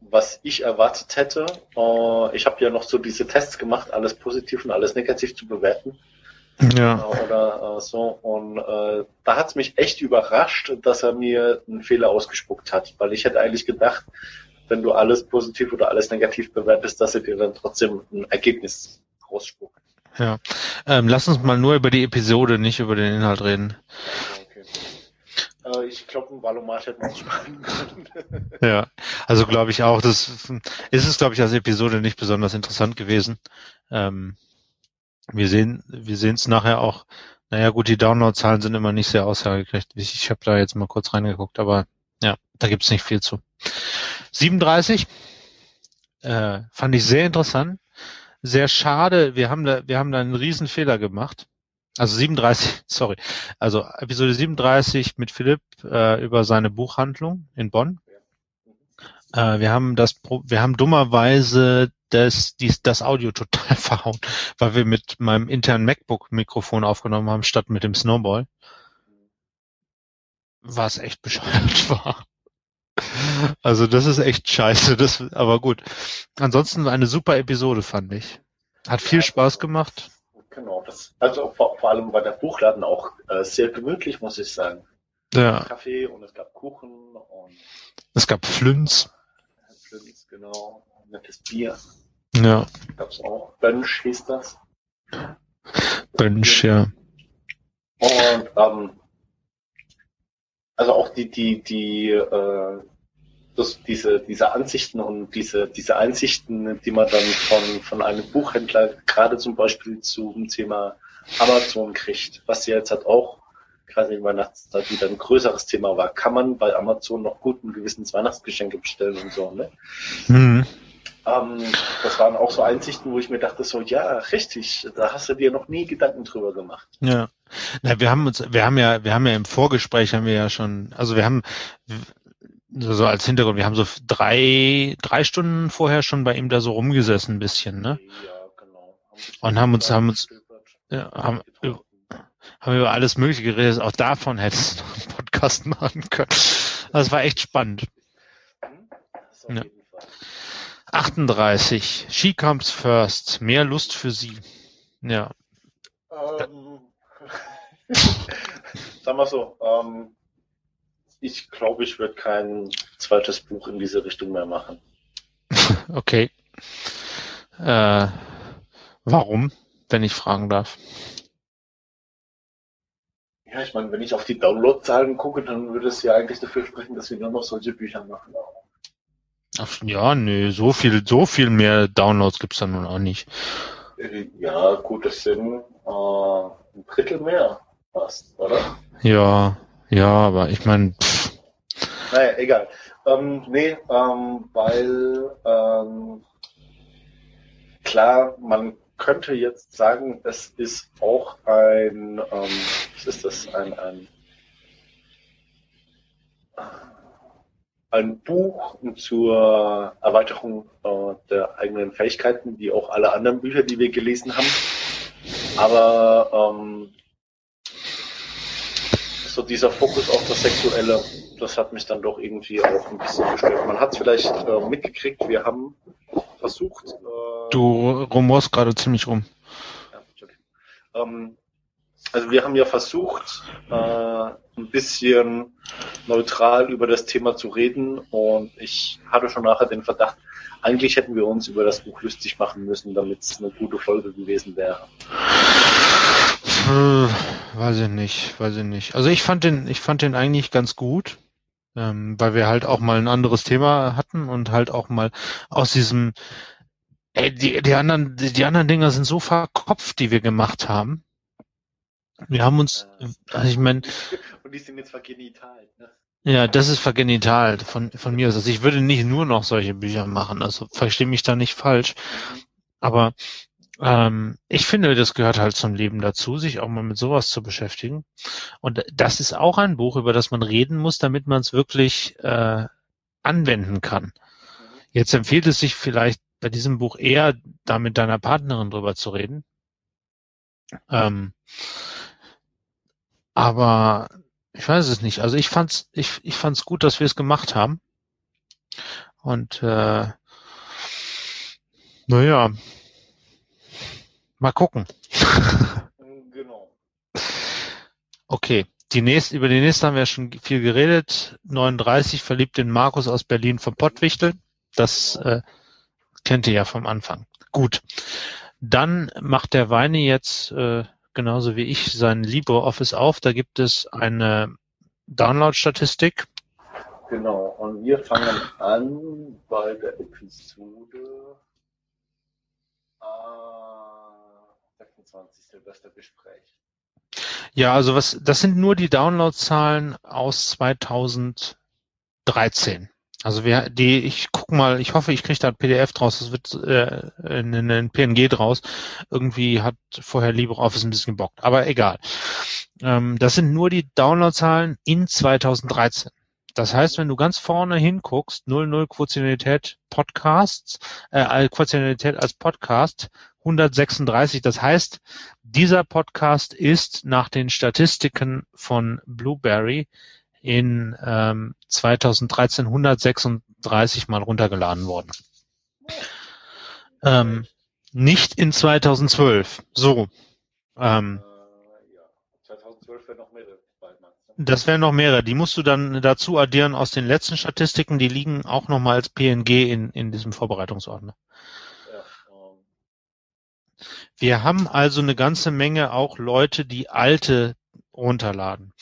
Was ich erwartet hätte, äh, ich habe ja noch so diese Tests gemacht, alles positiv und alles negativ zu bewerten. Ja. Oder äh, so. Und äh, da hat's mich echt überrascht, dass er mir einen Fehler ausgespuckt hat, weil ich hätte eigentlich gedacht, wenn du alles positiv oder alles negativ bewertest, dass er dir dann trotzdem ein Ergebnis rausspuckt. Ja. Ähm, lass uns mal nur über die Episode, nicht über den Inhalt reden. Okay. Äh, ich glaube, ein Valomat hätte man auch sparen können. ja, also glaube ich auch. Das ist es, glaube ich, als Episode nicht besonders interessant gewesen. Ähm, wir sehen, wir sehen es nachher auch. Naja, gut, die Downloadzahlen sind immer nicht sehr aussagekräftig. Ich habe da jetzt mal kurz reingeguckt, aber ja, da gibt's nicht viel zu. 37 äh, fand ich sehr interessant. Sehr schade. Wir haben da, wir haben da einen riesen Fehler gemacht. Also 37, sorry. Also Episode 37 mit Philipp äh, über seine Buchhandlung in Bonn. Äh, wir haben das, wir haben dummerweise das, dies, das Audio total verhauen, weil wir mit meinem internen MacBook-Mikrofon aufgenommen haben, statt mit dem Snowball. Was echt bescheuert war. Also das ist echt scheiße, das, aber gut. Ansonsten eine super Episode, fand ich. Hat viel ja, Spaß gemacht. Genau, das, also vor, vor allem war der Buchladen auch äh, sehr gemütlich, muss ich sagen. Ja. Kaffee und es gab Kuchen und es gab Flünz. Flünz, genau. Nettes Bier. Ja. Gab's auch. Bönsch hieß das. Bönsch, ja. Und ähm, also auch die, die, die, äh, das, diese, diese Ansichten und diese, diese Einsichten, die man dann von, von einem Buchhändler gerade zum Beispiel zum Thema Amazon kriegt, was ja jetzt halt auch gerade in Weihnachtszeit wieder ein größeres Thema war. Kann man bei Amazon noch guten Gewissens Weihnachtsgeschenke bestellen und so, ne? Mhm. Ähm, das waren auch so Einsichten, wo ich mir dachte, so, ja, richtig, da hast du dir noch nie Gedanken drüber gemacht. Ja. Na, wir haben uns, wir haben ja, wir haben ja im Vorgespräch haben wir ja schon, also wir haben so als Hintergrund, wir haben so drei, drei Stunden vorher schon bei ihm da so rumgesessen ein bisschen, ne? Ja, genau. Haben und haben uns, haben uns, ja, haben, haben wir über alles Mögliche geredet. Auch davon hättest du einen Podcast machen können. Das war echt spannend. Ja. 38. She comes first. Mehr Lust für sie. Ja. Ähm, sagen wir so, ähm, ich glaube, ich würde kein zweites Buch in diese Richtung mehr machen. okay. Äh, warum, wenn ich fragen darf? Ja, ich meine, wenn ich auf die Downloadzahlen gucke, dann würde es ja eigentlich dafür sprechen, dass wir nur noch solche Bücher machen. Ach, ja, nö, so viel, so viel mehr Downloads gibt's da nun auch nicht. Ja, gut, das sind äh, ein Drittel mehr fast, oder? Ja, ja, aber ich meine. Naja, egal. Ähm, nee, ähm, weil ähm, klar, man könnte jetzt sagen, es ist auch ein, ähm, was ist das, ein, ein ein Buch zur Erweiterung äh, der eigenen Fähigkeiten, wie auch alle anderen Bücher, die wir gelesen haben. Aber ähm, so dieser Fokus auf das Sexuelle, das hat mich dann doch irgendwie auch ein bisschen gestört. Man hat es vielleicht äh, mitgekriegt, wir haben versucht. Äh, du rumorst gerade ziemlich rum. Ja, ähm, also wir haben ja versucht, äh, ein bisschen neutral über das Thema zu reden und ich hatte schon nachher den Verdacht, eigentlich hätten wir uns über das Buch lustig machen müssen, damit es eine gute Folge gewesen wäre. Hm, weiß ich nicht, weiß ich nicht. Also ich fand den, ich fand den eigentlich ganz gut, ähm, weil wir halt auch mal ein anderes Thema hatten und halt auch mal aus diesem, ey, die, die anderen, die, die anderen Dinger sind so verkopft, die wir gemacht haben. Wir haben uns, also ich meine. Und die sind jetzt vergenital, ne? Ja, das ist vergenital von, von mir aus. Also ich würde nicht nur noch solche Bücher machen, also verstehe mich da nicht falsch. Aber ähm, ich finde, das gehört halt zum Leben dazu, sich auch mal mit sowas zu beschäftigen. Und das ist auch ein Buch, über das man reden muss, damit man es wirklich äh, anwenden kann. Jetzt empfiehlt es sich vielleicht bei diesem Buch eher, da mit deiner Partnerin drüber zu reden. Ähm, aber ich weiß es nicht. Also ich fand's, ich, ich fand's gut, dass wir es gemacht haben. Und äh, naja, mal gucken. genau. Okay, die nächste, über die nächste haben wir schon viel geredet. 39 verliebt in Markus aus Berlin vom Pottwichtel. Das äh, kennt ihr ja vom Anfang. Gut. Dann macht der Weine jetzt äh, genauso wie ich sein LibreOffice auf. Da gibt es eine Download-Statistik. Genau, und wir fangen an bei der Episode äh, 26. Silvestergespräch. Ja, also was, das sind nur die Downloadzahlen aus 2013. Also wir, die, ich guck mal, ich hoffe, ich kriege da ein PDF draus, das wird äh, ein, ein PNG draus. Irgendwie hat vorher LibreOffice ein bisschen gebockt, aber egal. Ähm, das sind nur die Downloadzahlen in 2013. Das heißt, wenn du ganz vorne hinguckst, 00 Quotidianität Podcasts, äh, Quotidianität als Podcast, 136. Das heißt, dieser Podcast ist nach den Statistiken von Blueberry in ähm, 2013 136 Mal runtergeladen worden. Ähm, nicht in 2012. So. Ähm, äh, ja. 2012 wäre noch mehrere. Das wären noch mehrere. Die musst du dann dazu addieren aus den letzten Statistiken. Die liegen auch nochmal als PNG in, in diesem Vorbereitungsordner. Wir haben also eine ganze Menge auch Leute, die alte runterladen.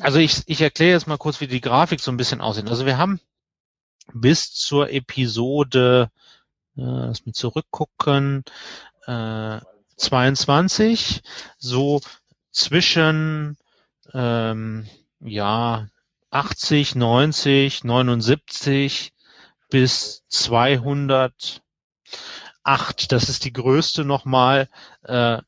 Also ich, ich erkläre jetzt mal kurz, wie die Grafik so ein bisschen aussieht. Also wir haben bis zur Episode, äh, lass mich zurückgucken, äh, 22, so zwischen ähm, ja 80, 90, 79 bis 208. Das ist die größte nochmal äh,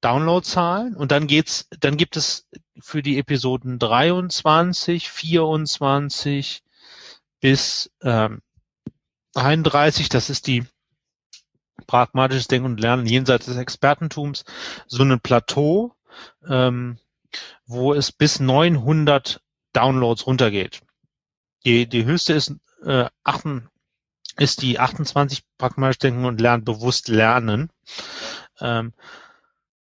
Downloadzahlen und dann geht's, dann gibt es für die Episoden 23, 24 bis ähm, 31, das ist die pragmatisches Denken und Lernen jenseits des Expertentums, so ein Plateau, ähm, wo es bis 900 Downloads runtergeht. Die, die höchste ist, äh, 8, ist die 28 pragmatisch Denken und Lernen bewusst lernen. Ähm,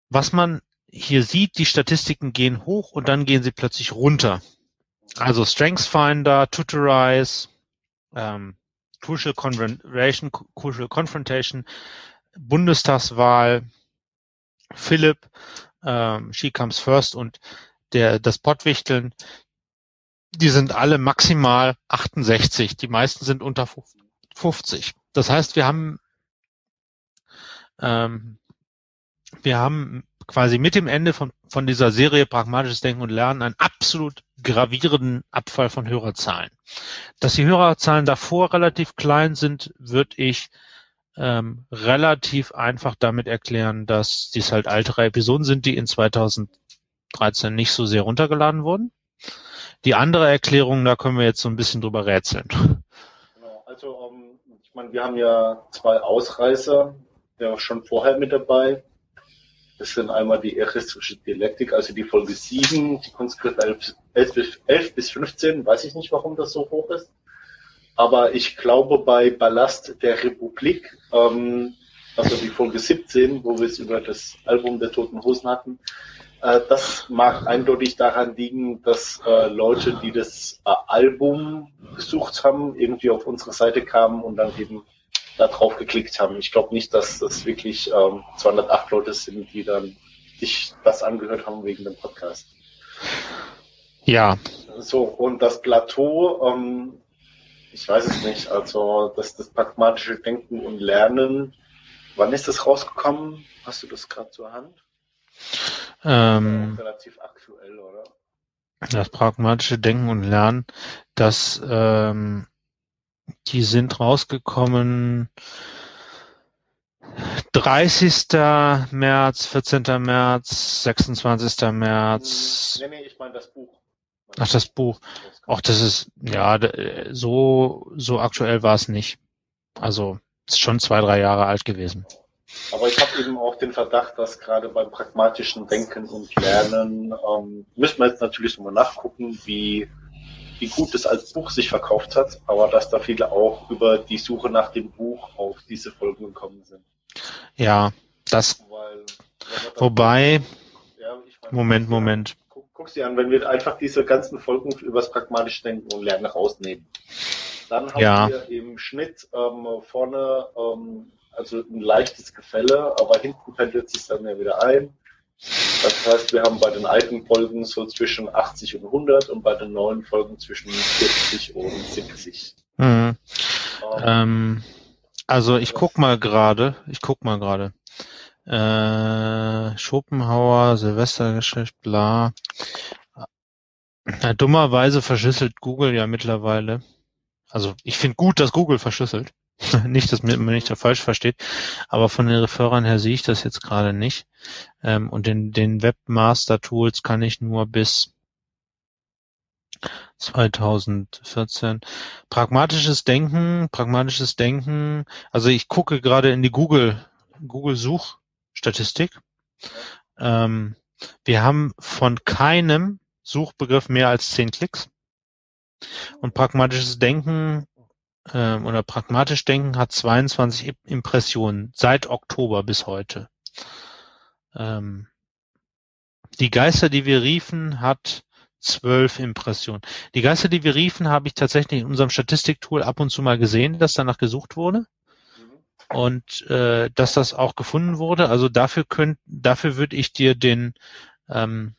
was man hier sieht, die Statistiken gehen hoch und dann gehen sie plötzlich runter. Also StrengthsFinder, Tutorize, ähm, Crucial Confrontation, Crucial Confrontation, Bundestagswahl, Philipp, ähm, She Comes First und der, das Pottwichteln, die sind alle maximal 68. Die meisten sind unter 50. Das heißt, wir haben ähm, wir haben quasi mit dem Ende von, von dieser Serie Pragmatisches Denken und Lernen einen absolut gravierenden Abfall von Hörerzahlen. Dass die Hörerzahlen davor relativ klein sind, würde ich ähm, relativ einfach damit erklären, dass dies halt ältere Episoden sind, die in 2013 nicht so sehr runtergeladen wurden. Die andere Erklärung, da können wir jetzt so ein bisschen drüber rätseln. Genau, also um, ähm, ich meine, wir haben ja zwei Ausreißer, ja schon vorher mit dabei. Das sind einmal die eristische Dialektik, also die Folge 7, die Kunstgriff 11, 11, 11 bis 15, weiß ich nicht, warum das so hoch ist. Aber ich glaube, bei Ballast der Republik, ähm, also die Folge 17, wo wir es über das Album der Toten Hosen hatten, äh, das mag eindeutig daran liegen, dass äh, Leute, die das äh, Album gesucht haben, irgendwie auf unsere Seite kamen und dann eben da drauf geklickt haben. Ich glaube nicht, dass das wirklich ähm, 208 Leute sind, die dann sich das angehört haben wegen dem Podcast. Ja. So, und das Plateau, ähm, ich weiß es nicht, also das, das pragmatische Denken und Lernen, wann ist das rausgekommen? Hast du das gerade zur Hand? Ähm, relativ aktuell, oder? Das pragmatische Denken und Lernen, das ähm, die sind rausgekommen 30. März, 14. März, 26. März. Nee, nee, ich meine das Buch. Ach, das Buch. Ach, das ist, ja, so, so aktuell war es nicht. Also, ist schon zwei, drei Jahre alt gewesen. Aber ich habe eben auch den Verdacht, dass gerade beim pragmatischen Denken und Lernen, ähm, müssen wir jetzt natürlich nochmal nachgucken, wie wie gut es als Buch sich verkauft hat, aber dass da viele auch über die Suche nach dem Buch auf diese Folgen gekommen sind. Ja, das. Weil, wobei. Ja, meine, Moment, Moment. Guck, guck sie an, wenn wir einfach diese ganzen Folgen übers pragmatische Denken und Lernen rausnehmen, dann haben ja. wir im Schnitt ähm, vorne ähm, also ein leichtes Gefälle, aber hinten pendelt sich dann ja wieder ein. Das heißt, wir haben bei den alten Folgen so zwischen 80 und 100 und bei den neuen Folgen zwischen 40 und 70. Mhm. Ähm, ähm, also ich guck mal gerade, ich guck mal gerade. Äh, Schopenhauer, Silvestergeschichte, bla. Ja, dummerweise verschlüsselt Google ja mittlerweile Also ich finde gut, dass Google verschlüsselt. nicht, dass man nicht da falsch versteht, aber von den Referern her sehe ich das jetzt gerade nicht. Ähm, und den, den Webmaster Tools kann ich nur bis 2014. Pragmatisches Denken, pragmatisches Denken. Also ich gucke gerade in die Google, Google Suchstatistik. Ähm, wir haben von keinem Suchbegriff mehr als zehn Klicks. Und pragmatisches Denken ähm, oder pragmatisch denken hat 22 Impressionen seit Oktober bis heute. Ähm, die Geister, die wir riefen, hat zwölf Impressionen. Die Geister, die wir riefen, habe ich tatsächlich in unserem Statistiktool ab und zu mal gesehen, dass danach gesucht wurde mhm. und äh, dass das auch gefunden wurde. Also dafür könnt, dafür würde ich dir den ähm,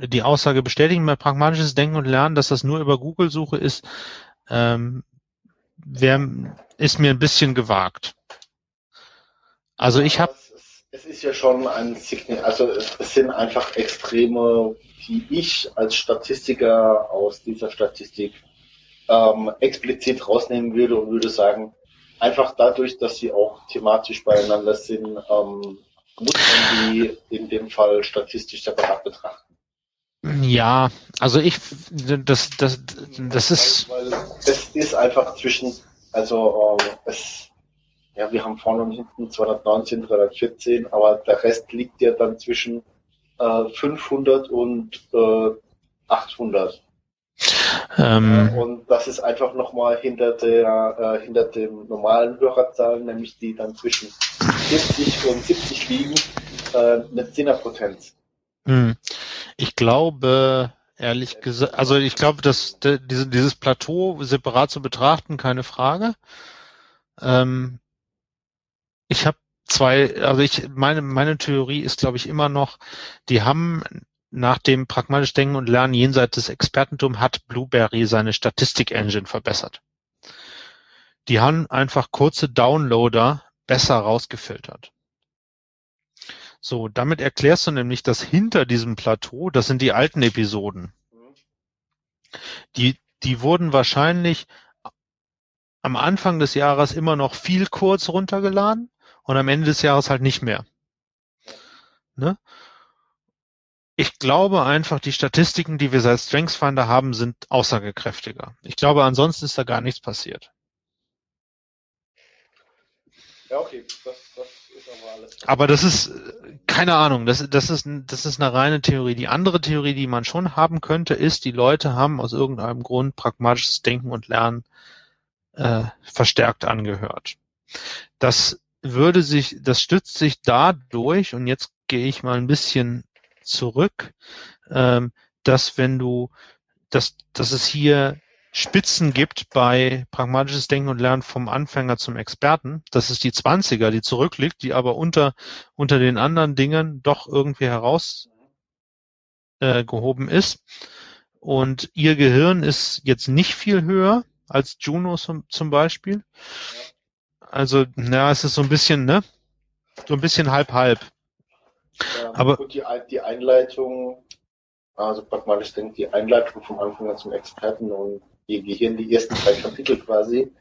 die Aussage bestätigen. Bei pragmatisches Denken und Lernen, dass das nur über Google-Suche ist, ähm, wär, ist mir ein bisschen gewagt. Also ich habe es ist ja schon ein Signal, also es, sind einfach Extreme, die ich als Statistiker aus dieser Statistik ähm, explizit rausnehmen würde und würde sagen, einfach dadurch, dass sie auch thematisch beieinander sind, ähm, muss man die in dem Fall statistisch separat betrachten. Ja, also ich, das, das, das ist. Weil, weil es ist einfach zwischen, also ähm, es ja, wir haben vorne und hinten 219, 314, aber der Rest liegt ja dann zwischen äh, 500 und äh, 800. Ähm, und das ist einfach nochmal hinter der, äh, hinter dem normalen Hörerzahlen, nämlich die dann zwischen 40 und 70 liegen, äh, eine Zehnerpotenz. Hm. Ich glaube, ehrlich gesagt, also ich glaube, dass diese, dieses Plateau separat zu betrachten, keine Frage. Ähm, ich habe zwei, also ich meine meine Theorie ist, glaube ich, immer noch, die haben nach dem pragmatisch Denken und Lernen jenseits des Expertentum hat Blueberry seine Statistik-Engine verbessert. Die haben einfach kurze Downloader besser rausgefiltert. So, damit erklärst du nämlich, dass hinter diesem Plateau, das sind die alten Episoden. Die, die wurden wahrscheinlich am Anfang des Jahres immer noch viel kurz runtergeladen und am Ende des Jahres halt nicht mehr. Ne? Ich glaube einfach, die Statistiken, die wir seit StrengthsFinder haben, sind aussagekräftiger. Ich glaube, ansonsten ist da gar nichts passiert. Ja, okay, das, das ist aber alles. Aber das ist, keine Ahnung, das, das, ist, das ist eine reine Theorie. Die andere Theorie, die man schon haben könnte, ist, die Leute haben aus irgendeinem Grund pragmatisches Denken und Lernen äh, verstärkt angehört. Das würde sich, das stützt sich dadurch, und jetzt gehe ich mal ein bisschen zurück, ähm, dass wenn du, dass, dass es hier Spitzen gibt bei pragmatisches Denken und Lernen vom Anfänger zum Experten. Das ist die 20er, die zurückliegt, die aber unter, unter den anderen Dingen doch irgendwie herausgehoben äh, ist. Und ihr Gehirn ist jetzt nicht viel höher als Juno zum, zum Beispiel. Also, na, es ist so ein bisschen, ne? So ein bisschen halb-halb. Ja, Aber gut, die, die Einleitung, also pragmatisch denke die Einleitung vom Anfänger zum Experten und die Gehirn, die ersten drei Kapitel quasi,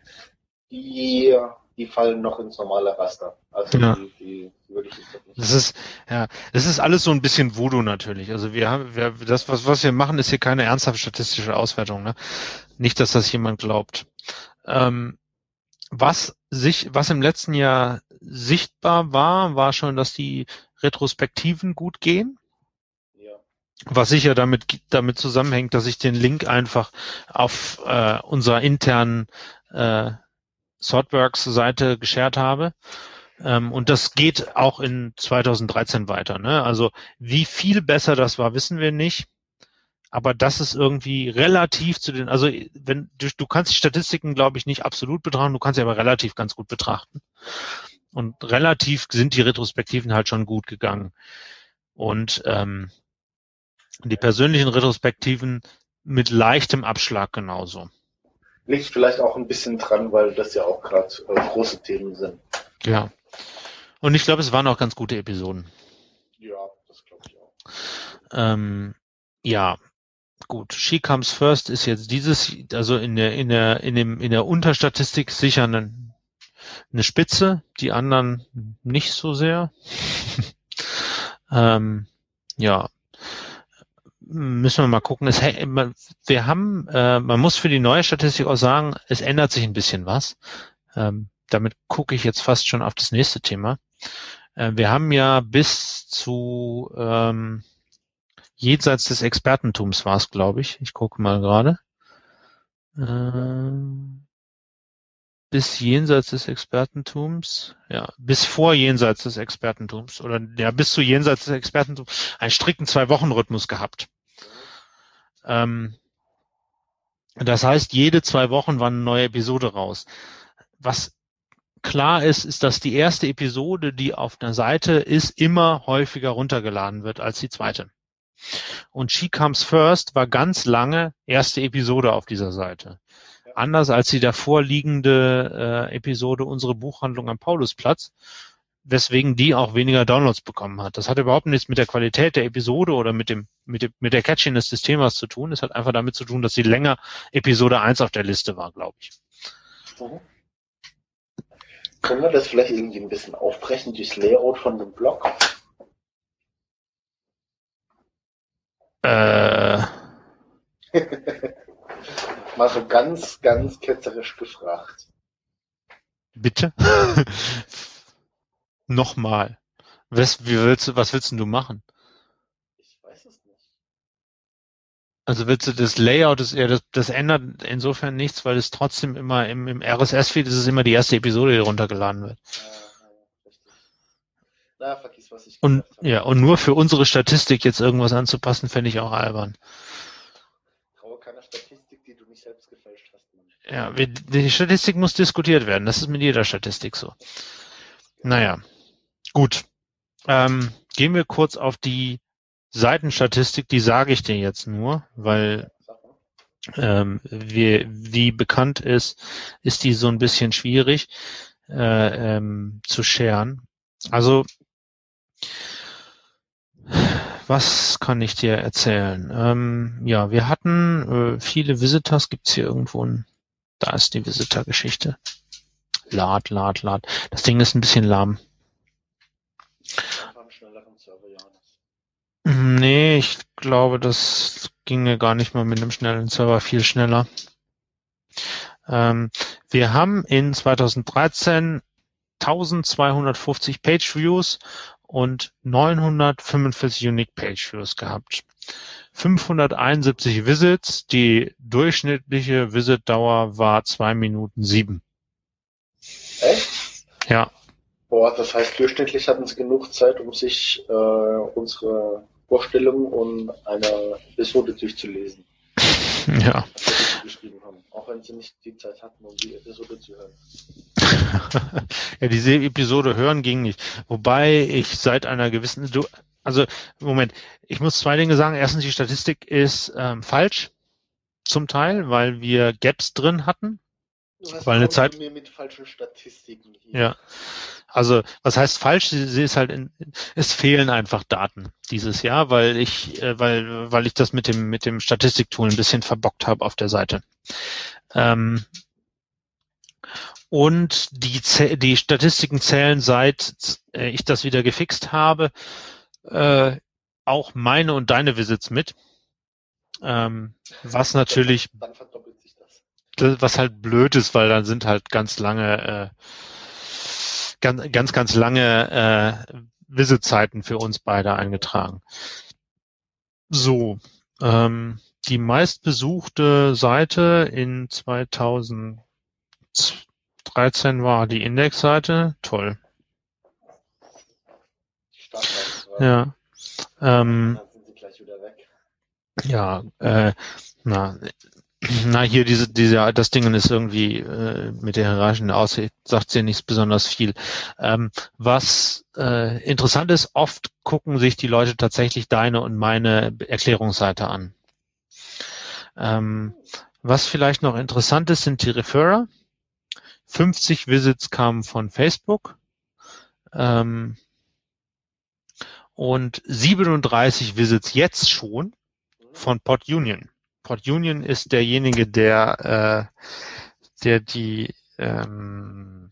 die, die fallen noch ins normale Raster. Also ja. die, die, die würde ich nicht Das ist, ja, das ist alles so ein bisschen Voodoo natürlich. Also wir haben, wir, das, was, was wir machen, ist hier keine ernsthafte statistische Auswertung, ne? Nicht, dass das jemand glaubt. Ähm, was sich, was im letzten Jahr sichtbar war, war schon, dass die Retrospektiven gut gehen. Was sicher damit, damit zusammenhängt, dass ich den Link einfach auf äh, unserer internen äh, Sortworks-Seite geshared habe. Ähm, und das geht auch in 2013 weiter. Ne? Also wie viel besser das war, wissen wir nicht aber das ist irgendwie relativ zu den, also wenn du, du kannst die Statistiken, glaube ich, nicht absolut betrachten, du kannst sie aber relativ ganz gut betrachten. Und relativ sind die Retrospektiven halt schon gut gegangen. Und ähm, die persönlichen Retrospektiven mit leichtem Abschlag genauso. Liegt vielleicht auch ein bisschen dran, weil das ja auch gerade äh, große Themen sind. Ja. Und ich glaube, es waren auch ganz gute Episoden. Ja, das glaube ich auch. Ähm, ja, gut, She Comes First ist jetzt dieses, also in der, in der, in dem, in der Unterstatistik sicher eine, eine Spitze, die anderen nicht so sehr. ähm, ja, müssen wir mal gucken. Es, wir haben, äh, man muss für die neue Statistik auch sagen, es ändert sich ein bisschen was. Ähm, damit gucke ich jetzt fast schon auf das nächste Thema. Äh, wir haben ja bis zu ähm, jenseits des Expertentums war es, glaube ich. Ich gucke mal gerade. Äh, bis jenseits des Expertentums, ja, bis vor jenseits des Expertentums oder ja, bis zu jenseits des Expertentums einen strikten Zwei-Wochen-Rhythmus gehabt. Ähm, das heißt, jede zwei Wochen war eine neue Episode raus. Was klar ist, ist, dass die erste Episode, die auf einer Seite ist, immer häufiger runtergeladen wird als die zweite. Und She Comes First war ganz lange erste Episode auf dieser Seite. Anders als die davor liegende äh, Episode Unsere Buchhandlung am Paulusplatz, weswegen die auch weniger Downloads bekommen hat. Das hat überhaupt nichts mit der Qualität der Episode oder mit dem, mit dem, mit der Catchiness des Themas zu tun. Es hat einfach damit zu tun, dass sie länger Episode 1 auf der Liste war, glaube ich. Mhm. Können wir das vielleicht irgendwie ein bisschen aufbrechen durchs Layout von dem Blog? Äh. Mal so ganz, ganz ketzerisch gefragt. Bitte? Nochmal. Was, wie willst du, was willst du machen? Ich weiß es nicht. Also willst du das Layout, das, das, das ändert insofern nichts, weil es trotzdem immer im, im RSS-Feed ist es immer die erste Episode, die runtergeladen wird. Ja, ja, vergiss, was ich und habe. ja, und nur für unsere Statistik jetzt irgendwas anzupassen, fände ich auch albern. Traue keiner Statistik, die du nicht selbst gefälscht hast. Mann. Ja, die Statistik muss diskutiert werden. Das ist mit jeder Statistik so. Naja. Gut. Ähm, gehen wir kurz auf die Seitenstatistik, die sage ich dir jetzt nur, weil ähm, wie, wie bekannt ist, ist die so ein bisschen schwierig äh, ähm, zu scheren. Also was kann ich dir erzählen? Ähm, ja, wir hatten äh, viele Visitors. Gibt's hier irgendwo ein? Da ist die Visitor-Geschichte. Lad, lad, lad. Das Ding ist ein bisschen lahm. Nee, ich glaube, das ginge gar nicht mal mit einem schnellen Server viel schneller. Ähm, wir haben in 2013 1250 Page Views und 945 Unique Page Views gehabt. 571 Visits, die durchschnittliche Visitdauer war zwei Minuten sieben. Echt? Ja. Boah, das heißt, durchschnittlich hatten sie genug Zeit, um sich äh, unsere Vorstellung und eine Episode durchzulesen. Ja. Auch wenn sie nicht die Zeit hatten, um die Episode zu hören. ja, diese Episode hören ging nicht. Wobei ich seit einer gewissen, du, also Moment, ich muss zwei Dinge sagen. Erstens, die Statistik ist ähm, falsch zum Teil, weil wir Gaps drin hatten. Weil eine Zeit. Ja. Also, was heißt falsch? Sie, sie ist halt, in, es fehlen einfach Daten dieses Jahr, weil ich, äh, weil, weil ich das mit dem, mit dem Statistiktool ein bisschen verbockt habe auf der Seite. Ähm, und die, die Statistiken zählen seit äh, ich das wieder gefixt habe, äh, auch meine und deine Visits mit. Ähm, was natürlich, was halt blöd ist, weil dann sind halt ganz lange äh, ganz, ganz, ganz lange äh, Visitzeiten für uns beide eingetragen. So, ähm, die meistbesuchte Seite in 2013 war die Indexseite. Toll. Ja. Ähm, ja, äh, na, na, hier diese, diese, das Ding ist irgendwie äh, mit der hierarchischen Aussicht, sagt sie nichts besonders viel. Ähm, was äh, interessant ist, oft gucken sich die Leute tatsächlich deine und meine Erklärungsseite an. Ähm, was vielleicht noch interessant ist, sind die Referrer. 50 Visits kamen von Facebook ähm, und 37 Visits jetzt schon von PodUnion. PodUnion ist derjenige, der, äh, der die, ähm,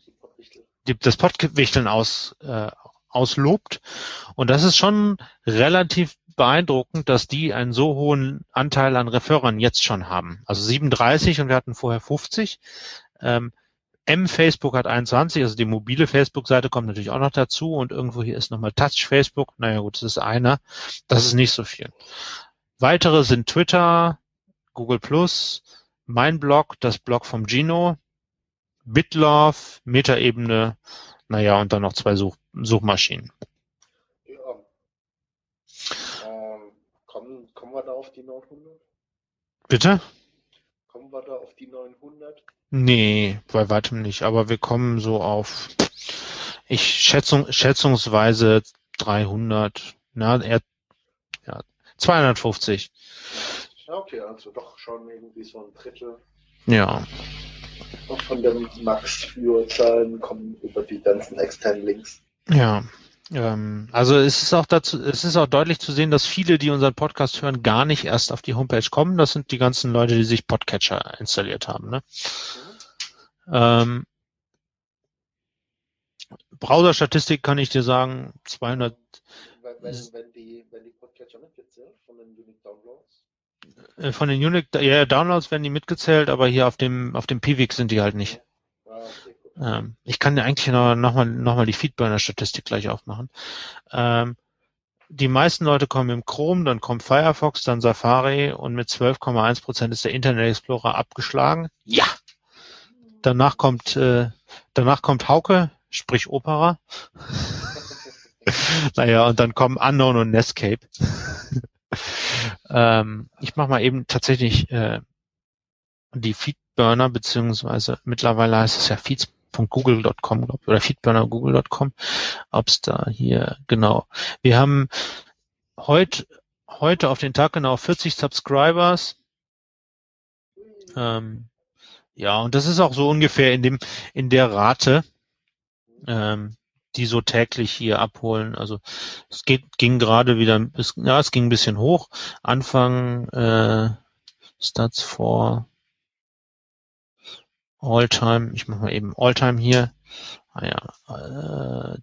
die das Podwichteln aus, äh, auslobt. Und das ist schon relativ beeindruckend, dass die einen so hohen Anteil an Referern jetzt schon haben. Also 37 und wir hatten vorher 50. Ähm, M Facebook hat 21, also die mobile Facebook-Seite kommt natürlich auch noch dazu und irgendwo hier ist nochmal Touch Facebook. Naja gut, das ist einer. Das ist nicht so viel. Weitere sind Twitter, Google Plus, mein Blog, das Blog vom Gino, Bitlove, Metaebene, naja, und dann noch zwei Such Suchmaschinen. Ja. Ähm, kommen, kommen wir da auf die 900? Bitte? Kommen wir da auf die 900? Nee, bei weitem nicht, aber wir kommen so auf, ich schätzung, schätzungsweise 300, na, eher, ja, 250. Ja, okay, also doch schon irgendwie so ein Drittel. Ja. Und von den Max-Viewer-Zahlen kommen über die ganzen externen Links. Ja. Ähm, also es ist auch dazu, es ist auch deutlich zu sehen, dass viele, die unseren Podcast hören, gar nicht erst auf die Homepage kommen. Das sind die ganzen Leute, die sich Podcatcher installiert haben. Ne? Mhm. Ähm, Browser-Statistik kann ich dir sagen, 200. Wenn, wenn, wenn die, wenn die Podcatcher mitgezählt von den Unique Downloads? Äh, von den Unique, ja, Downloads werden die mitgezählt, aber hier auf dem, auf dem Pivik sind die halt nicht. Ah, ähm, ich kann dir eigentlich noch, noch, mal, noch mal die Feedburner-Statistik gleich aufmachen. Ähm, die meisten Leute kommen im Chrome, dann kommt Firefox, dann Safari und mit 12,1 Prozent ist der Internet Explorer abgeschlagen. Ja! Danach kommt, äh, danach kommt Hauke, sprich Opera. naja, und dann kommen Unknown und Netscape. Ähm, ich mache mal eben tatsächlich äh, die Feedburner, beziehungsweise mittlerweile heißt es ja feeds.google.com oder feedburner.google.com, ob es da hier genau. Wir haben heute heute auf den Tag genau 40 Subscribers. Ähm, ja, und das ist auch so ungefähr in dem in der Rate. Ähm, die so täglich hier abholen. Also es geht, ging gerade wieder, es, ja, es ging ein bisschen hoch. Anfang äh, Stats for All-Time, ich mache mal eben All-Time hier. Ah ja.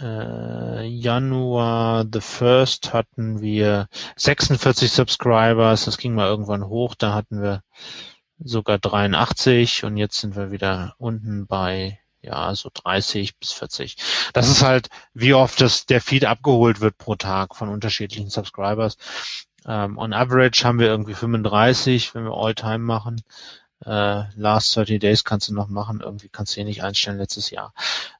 Äh, Januar the first hatten wir 46 Subscribers, das ging mal irgendwann hoch, da hatten wir sogar 83 und jetzt sind wir wieder unten bei ja so 30 bis 40. Das ist halt, wie oft das der Feed abgeholt wird pro Tag von unterschiedlichen Subscribers. Ähm, on average haben wir irgendwie 35, wenn wir All-Time machen. Äh, last 30 Days kannst du noch machen, irgendwie kannst du hier nicht einstellen letztes Jahr.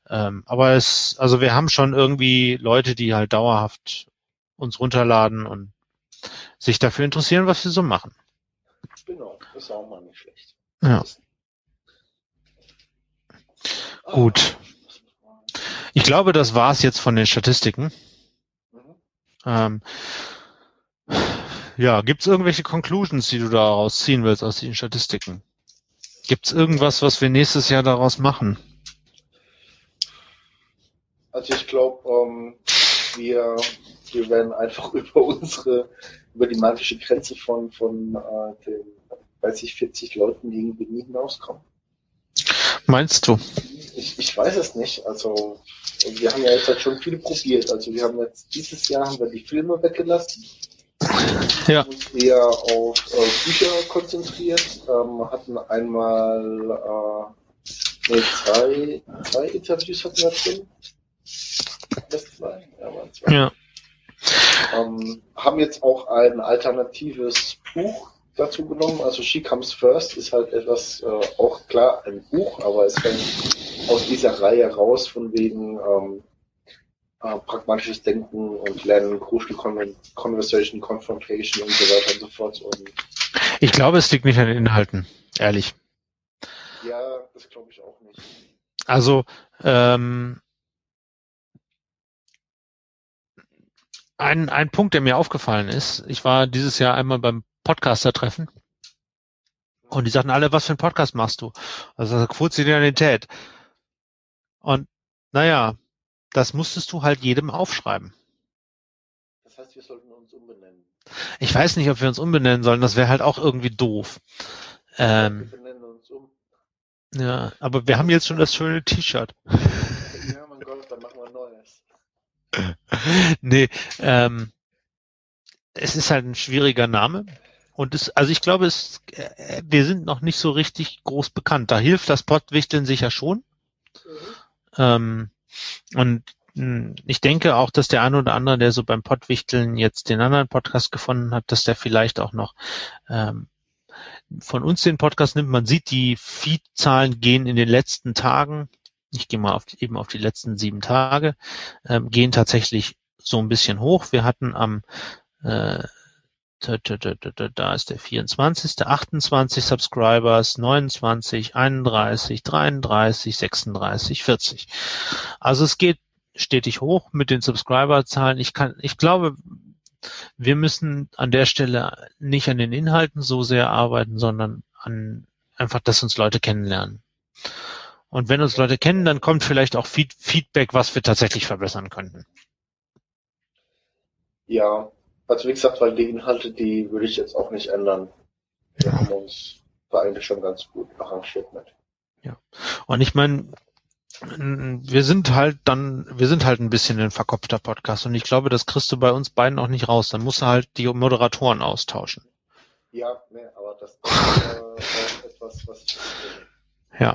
Ähm, aber es, also wir haben schon irgendwie Leute, die halt dauerhaft uns runterladen und sich dafür interessieren, was wir so machen. Genau, das ist auch mal nicht schlecht. Ja. Gut. Ich glaube, das war's jetzt von den Statistiken. Mhm. Ähm, ja, gibt's irgendwelche Conclusions, die du daraus ziehen willst aus den Statistiken? Gibt's irgendwas, was wir nächstes Jahr daraus machen? Also ich glaube, ähm, wir, wir werden einfach über unsere, über die magische Grenze von, von äh, den weiß ich, 40 Leuten gegen nie hinauskommen. Meinst du? Ich, ich weiß es nicht. Also wir haben ja jetzt halt schon viel probiert. Also wir haben jetzt dieses Jahr haben wir die Filme weggelassen. Ja. Uns eher auf äh, Bücher konzentriert. Ähm, hatten einmal äh, nee, zwei, zwei Interviews hatten wir drin. Das zwei? Ja, zwei. Ja. Ähm, haben jetzt auch ein alternatives Buch dazu genommen. Also She Comes First ist halt etwas, äh, auch klar ein Buch, aber es fängt aus dieser Reihe raus von wegen ähm, äh, pragmatisches Denken und Lernen, Crucial Con Conversation, Confrontation und so weiter und so fort. Und ich glaube, es liegt nicht an den Inhalten, ehrlich. Ja, das glaube ich auch nicht. Also, ähm, ein, ein Punkt, der mir aufgefallen ist, ich war dieses Jahr einmal beim Podcaster-Treffen. Und die sagten alle, was für ein Podcast machst du? Also Funktionalität. Und naja, das musstest du halt jedem aufschreiben. heißt, wir sollten uns umbenennen. Ich weiß nicht, ob wir uns umbenennen sollen. Das wäre halt auch irgendwie doof. Ähm, wir benennen uns um. ja, aber wir haben jetzt schon das schöne T-Shirt. Ja, mein Gott, dann machen wir ein neues. nee, ähm, es ist halt ein schwieriger Name. Und es, also ich glaube, es, äh, wir sind noch nicht so richtig groß bekannt. Da hilft das Pottwichteln sicher schon. Ähm, und mh, ich denke auch, dass der eine oder andere, der so beim Pottwichteln jetzt den anderen Podcast gefunden hat, dass der vielleicht auch noch ähm, von uns den Podcast nimmt. Man sieht, die Feed-Zahlen gehen in den letzten Tagen, ich gehe mal auf, eben auf die letzten sieben Tage, ähm, gehen tatsächlich so ein bisschen hoch. Wir hatten am äh, da, da, da, da, da ist der 24., 28 Subscribers, 29, 31, 33, 36, 40. Also es geht stetig hoch mit den Subscriber-Zahlen. Ich kann, ich glaube, wir müssen an der Stelle nicht an den Inhalten so sehr arbeiten, sondern an einfach, dass uns Leute kennenlernen. Und wenn uns Leute kennen, dann kommt vielleicht auch Feed Feedback, was wir tatsächlich verbessern könnten. Ja, also wie gesagt, weil die Inhalte, die würde ich jetzt auch nicht ändern. Wir haben uns da eigentlich schon ganz gut arrangiert mit. Ja. Und ich meine, wir sind halt dann, wir sind halt ein bisschen ein verkopfter Podcast und ich glaube, das kriegst du bei uns beiden auch nicht raus. Dann musst du halt die Moderatoren austauschen. Ja, nee, aber das ist äh, etwas, was ich Ja.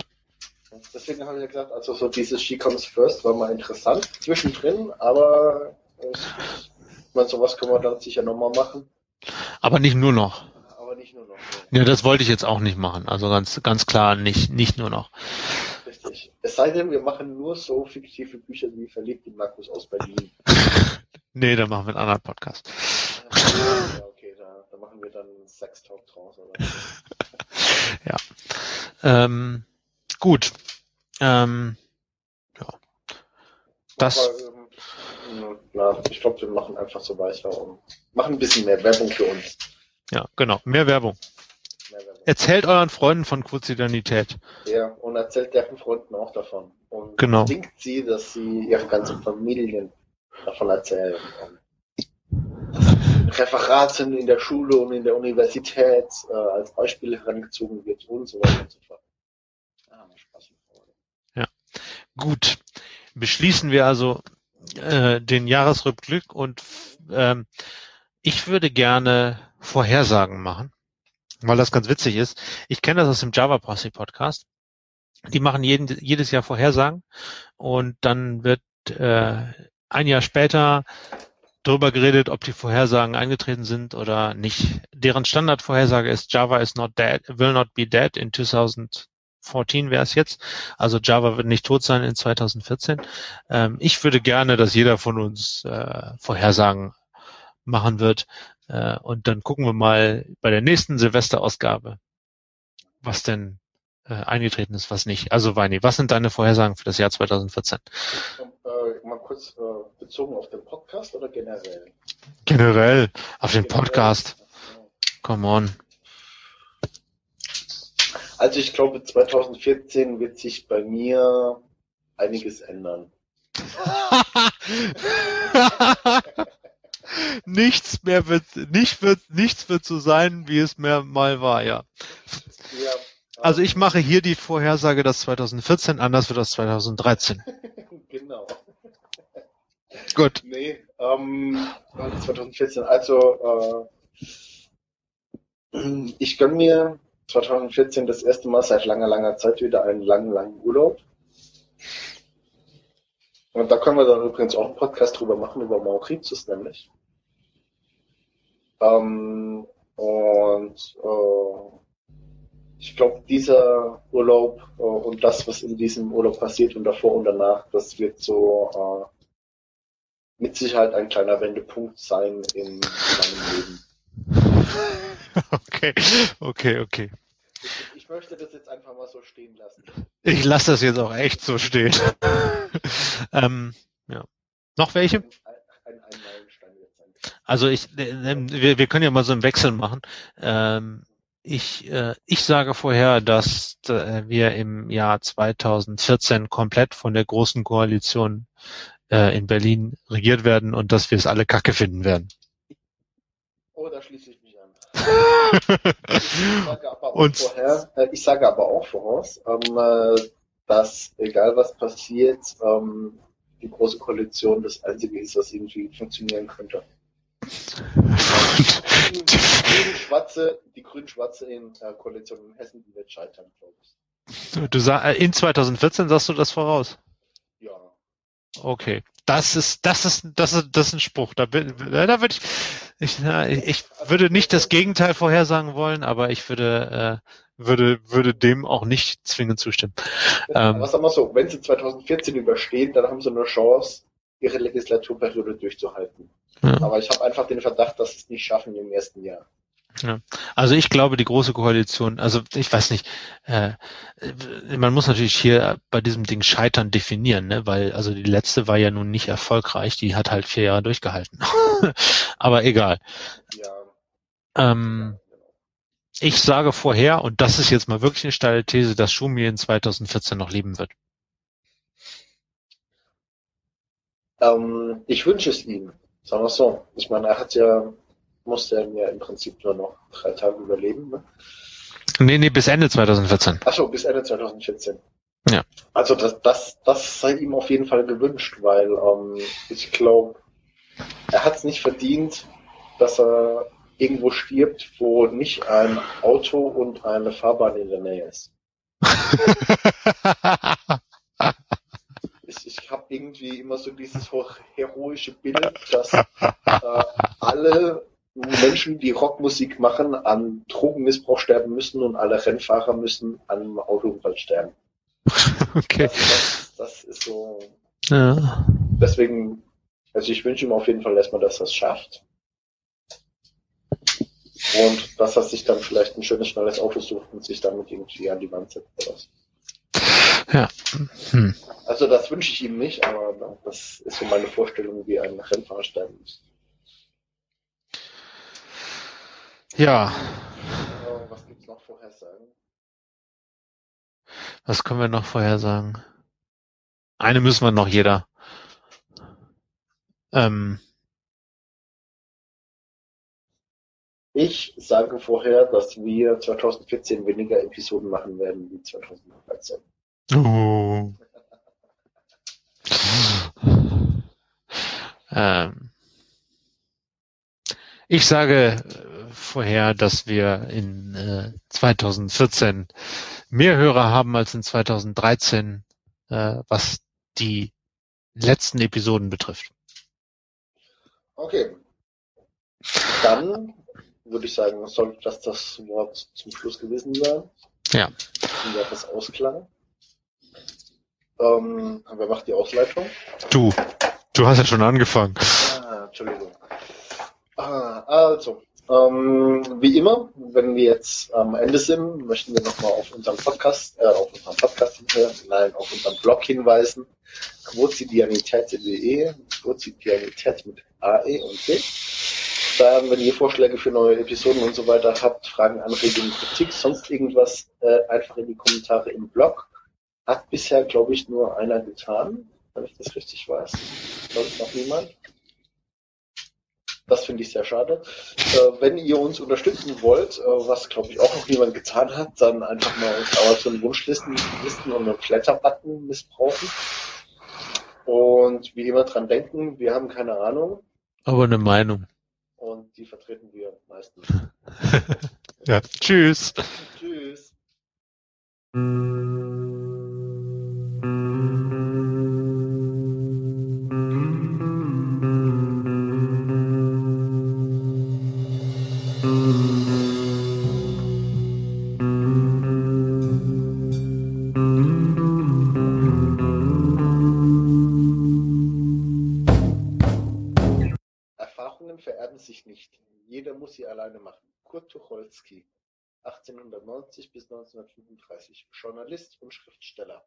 Deswegen habe ich ja gesagt, also so dieses She Comes First war mal interessant zwischendrin, aber äh, meine, sowas können wir dann sicher nochmal machen. Aber nicht nur noch. Aber nicht nur noch. Ja, das wollte ich jetzt auch nicht machen. Also ganz, ganz klar nicht, nicht nur noch. Richtig. Es sei denn, wir machen nur so fiktive Bücher wie Verliebt in Markus aus Berlin. nee, dann machen wir einen anderen Podcast. Ja, okay, da, da machen wir dann Sex Talk draus. Oder? ja. Ähm, gut. Ähm, ja. Das. Aber, ähm, na, ich glaube, wir machen einfach so weiter und machen ein bisschen mehr Werbung für uns. Ja, genau. Mehr Werbung. Mehr Werbung. Erzählt euren Freunden von Quotidianität. Ja, und erzählt deren Freunden auch davon. Und Genau. zwingt sie, dass sie ihre ganzen Familien davon erzählen. Und Referate in der Schule und in der Universität äh, als Beispiel herangezogen wird und so weiter und so fort. Ah, macht Spaß mit Freude. Gut. Beschließen wir also äh, den Jahresrückblick und ähm, ich würde gerne Vorhersagen machen, weil das ganz witzig ist. Ich kenne das aus dem Java Posse Podcast. Die machen jeden, jedes Jahr Vorhersagen und dann wird äh, ein Jahr später darüber geredet, ob die Vorhersagen eingetreten sind oder nicht. Deren Standardvorhersage ist Java is not dead, will not be dead in 2014 wäre es jetzt. Also Java wird nicht tot sein in 2014. Ähm, ich würde gerne, dass jeder von uns äh, Vorhersagen machen wird. Äh, und dann gucken wir mal bei der nächsten Silvesterausgabe, was denn äh, eingetreten ist, was nicht. Also Weini, was sind deine Vorhersagen für das Jahr 2014? Und, äh, mal kurz äh, bezogen auf den Podcast oder generell? Generell auf den Generell. Podcast. Come on. Also ich glaube, 2014 wird sich bei mir einiges ändern. nichts mehr wird, nicht wird, nichts wird so sein, wie es mehr mal war, ja. Ja, Also ich mache hier die Vorhersage, dass 2014 anders wird als 2013. genau. Gut. Nee, ähm, 2014, also äh, ich gönn mir 2014 das erste Mal seit langer, langer Zeit wieder einen langen, langen Urlaub. Und da können wir dann übrigens auch einen Podcast drüber machen, über Mauritius nämlich. Ähm, und äh, ich glaube, dieser Urlaub äh, und das, was in diesem Urlaub passiert und davor und danach, das wird so äh, mit Sicherheit ein kleiner Wendepunkt sein in meinem Leben. Okay, okay, okay. Ich, ich möchte das jetzt einfach mal so stehen lassen. Ich lasse das jetzt auch echt so stehen. ähm, ja. Noch welche? Ein, ein, ein. Also ich, äh, wir, wir können ja mal so einen Wechsel machen. Ähm, ich, äh, ich sage vorher, dass äh, wir im Jahr 2014 komplett von der großen Koalition äh, in Berlin regiert werden und dass wir es alle Kacke finden werden. Oh, da schließe ich Und vorher, äh, ich sage aber auch voraus, ähm, äh, dass egal was passiert, ähm, die große Koalition das einzige ist, was irgendwie funktionieren könnte. die grün-schwarze, die grün-schwarze äh, Koalition in Hessen, die wird scheitern, glaube ich. Du sag, äh, in 2014 sagst du das voraus? Ja. Okay. Das ist, das ist, das ist, das ist ein Spruch. Da, da würde ich, ich, ich würde nicht das Gegenteil vorhersagen wollen, aber ich würde, äh, würde, würde dem auch nicht zwingend zustimmen. Ähm, was sagen wir so, wenn sie 2014 überstehen, dann haben sie eine Chance, ihre Legislaturperiode durchzuhalten. Ja. Aber ich habe einfach den Verdacht, dass sie es nicht schaffen im ersten Jahr. Ja. Also ich glaube, die große Koalition, also ich weiß nicht, äh, man muss natürlich hier bei diesem Ding Scheitern definieren, ne? weil also die letzte war ja nun nicht erfolgreich, die hat halt vier Jahre durchgehalten. Aber egal. Ja. Ähm, ich sage vorher, und das ist jetzt mal wirklich eine steile These, dass Schumi in 2014 noch leben wird. Ähm, ich wünsche es ihm. Sagen wir es so. Ich meine, er hat ja, musste er ja im Prinzip nur noch drei Tage überleben. Ne? Nee, nee, bis Ende 2014. Achso, bis Ende 2014. Ja. Also das, das, das sei ihm auf jeden Fall gewünscht, weil ähm, ich glaube, er hat es nicht verdient, dass er irgendwo stirbt, wo nicht ein Auto und eine Fahrbahn in der Nähe ist. ich ich habe irgendwie immer so dieses heroische Bild, dass äh, alle Menschen, die Rockmusik machen, an Drogenmissbrauch sterben müssen und alle Rennfahrer müssen an einem Autounfall sterben. Okay. Das, das, das ist so. Ja. Deswegen, also ich wünsche ihm auf jeden Fall erstmal, dass er es schafft. Und dass er sich dann vielleicht ein schönes, schnelles Auto sucht und sich damit irgendwie an die Wand setzt oder so. Ja. Hm. Also das wünsche ich ihm nicht, aber das ist so meine Vorstellung, wie ein Rennfahrer sterben muss. Ja. Was gibt's noch vorhersagen? Was können wir noch vorhersagen? Eine müssen wir noch jeder. Ähm, Ich sage vorher, dass wir 2014 weniger Episoden machen werden wie 2013. Oh. ähm. Ich sage vorher, dass wir in äh, 2014 mehr Hörer haben als in 2013, äh, was die letzten Episoden betrifft. Okay. Dann würde ich sagen, sollte das das Wort zum Schluss gewesen sein. Ja. Dann wäre das ausklar. Ähm, wer macht die Ausleitung? Du. Du hast ja schon angefangen. Ah, Entschuldigung. Ah, also, ähm, wie immer, wenn wir jetzt am Ende sind, möchten wir nochmal auf unseren Podcast, äh, auf unseren Podcast, nein, auf unseren Blog hinweisen. quotidianität.de, Quotidianität mit AE und D. Dann, wenn ihr Vorschläge für neue Episoden und so weiter habt, Fragen, Anregungen, Kritik, sonst irgendwas, äh, einfach in die Kommentare im Blog. Hat bisher, glaube ich, nur einer getan, wenn ich das richtig weiß. Ich noch niemand. Das finde ich sehr schade. Äh, wenn ihr uns unterstützen wollt, äh, was glaube ich auch noch niemand getan hat, dann einfach mal uns Amazon Wunschlisten Listen und einen Flatter-Button missbrauchen. Und wie immer dran denken, wir haben keine Ahnung. Aber eine Meinung und die vertreten wir meistens. ja, tschüss. Tschüss. Alleine machen. Kurt Tucholsky, 1890 bis 1935, Journalist und Schriftsteller.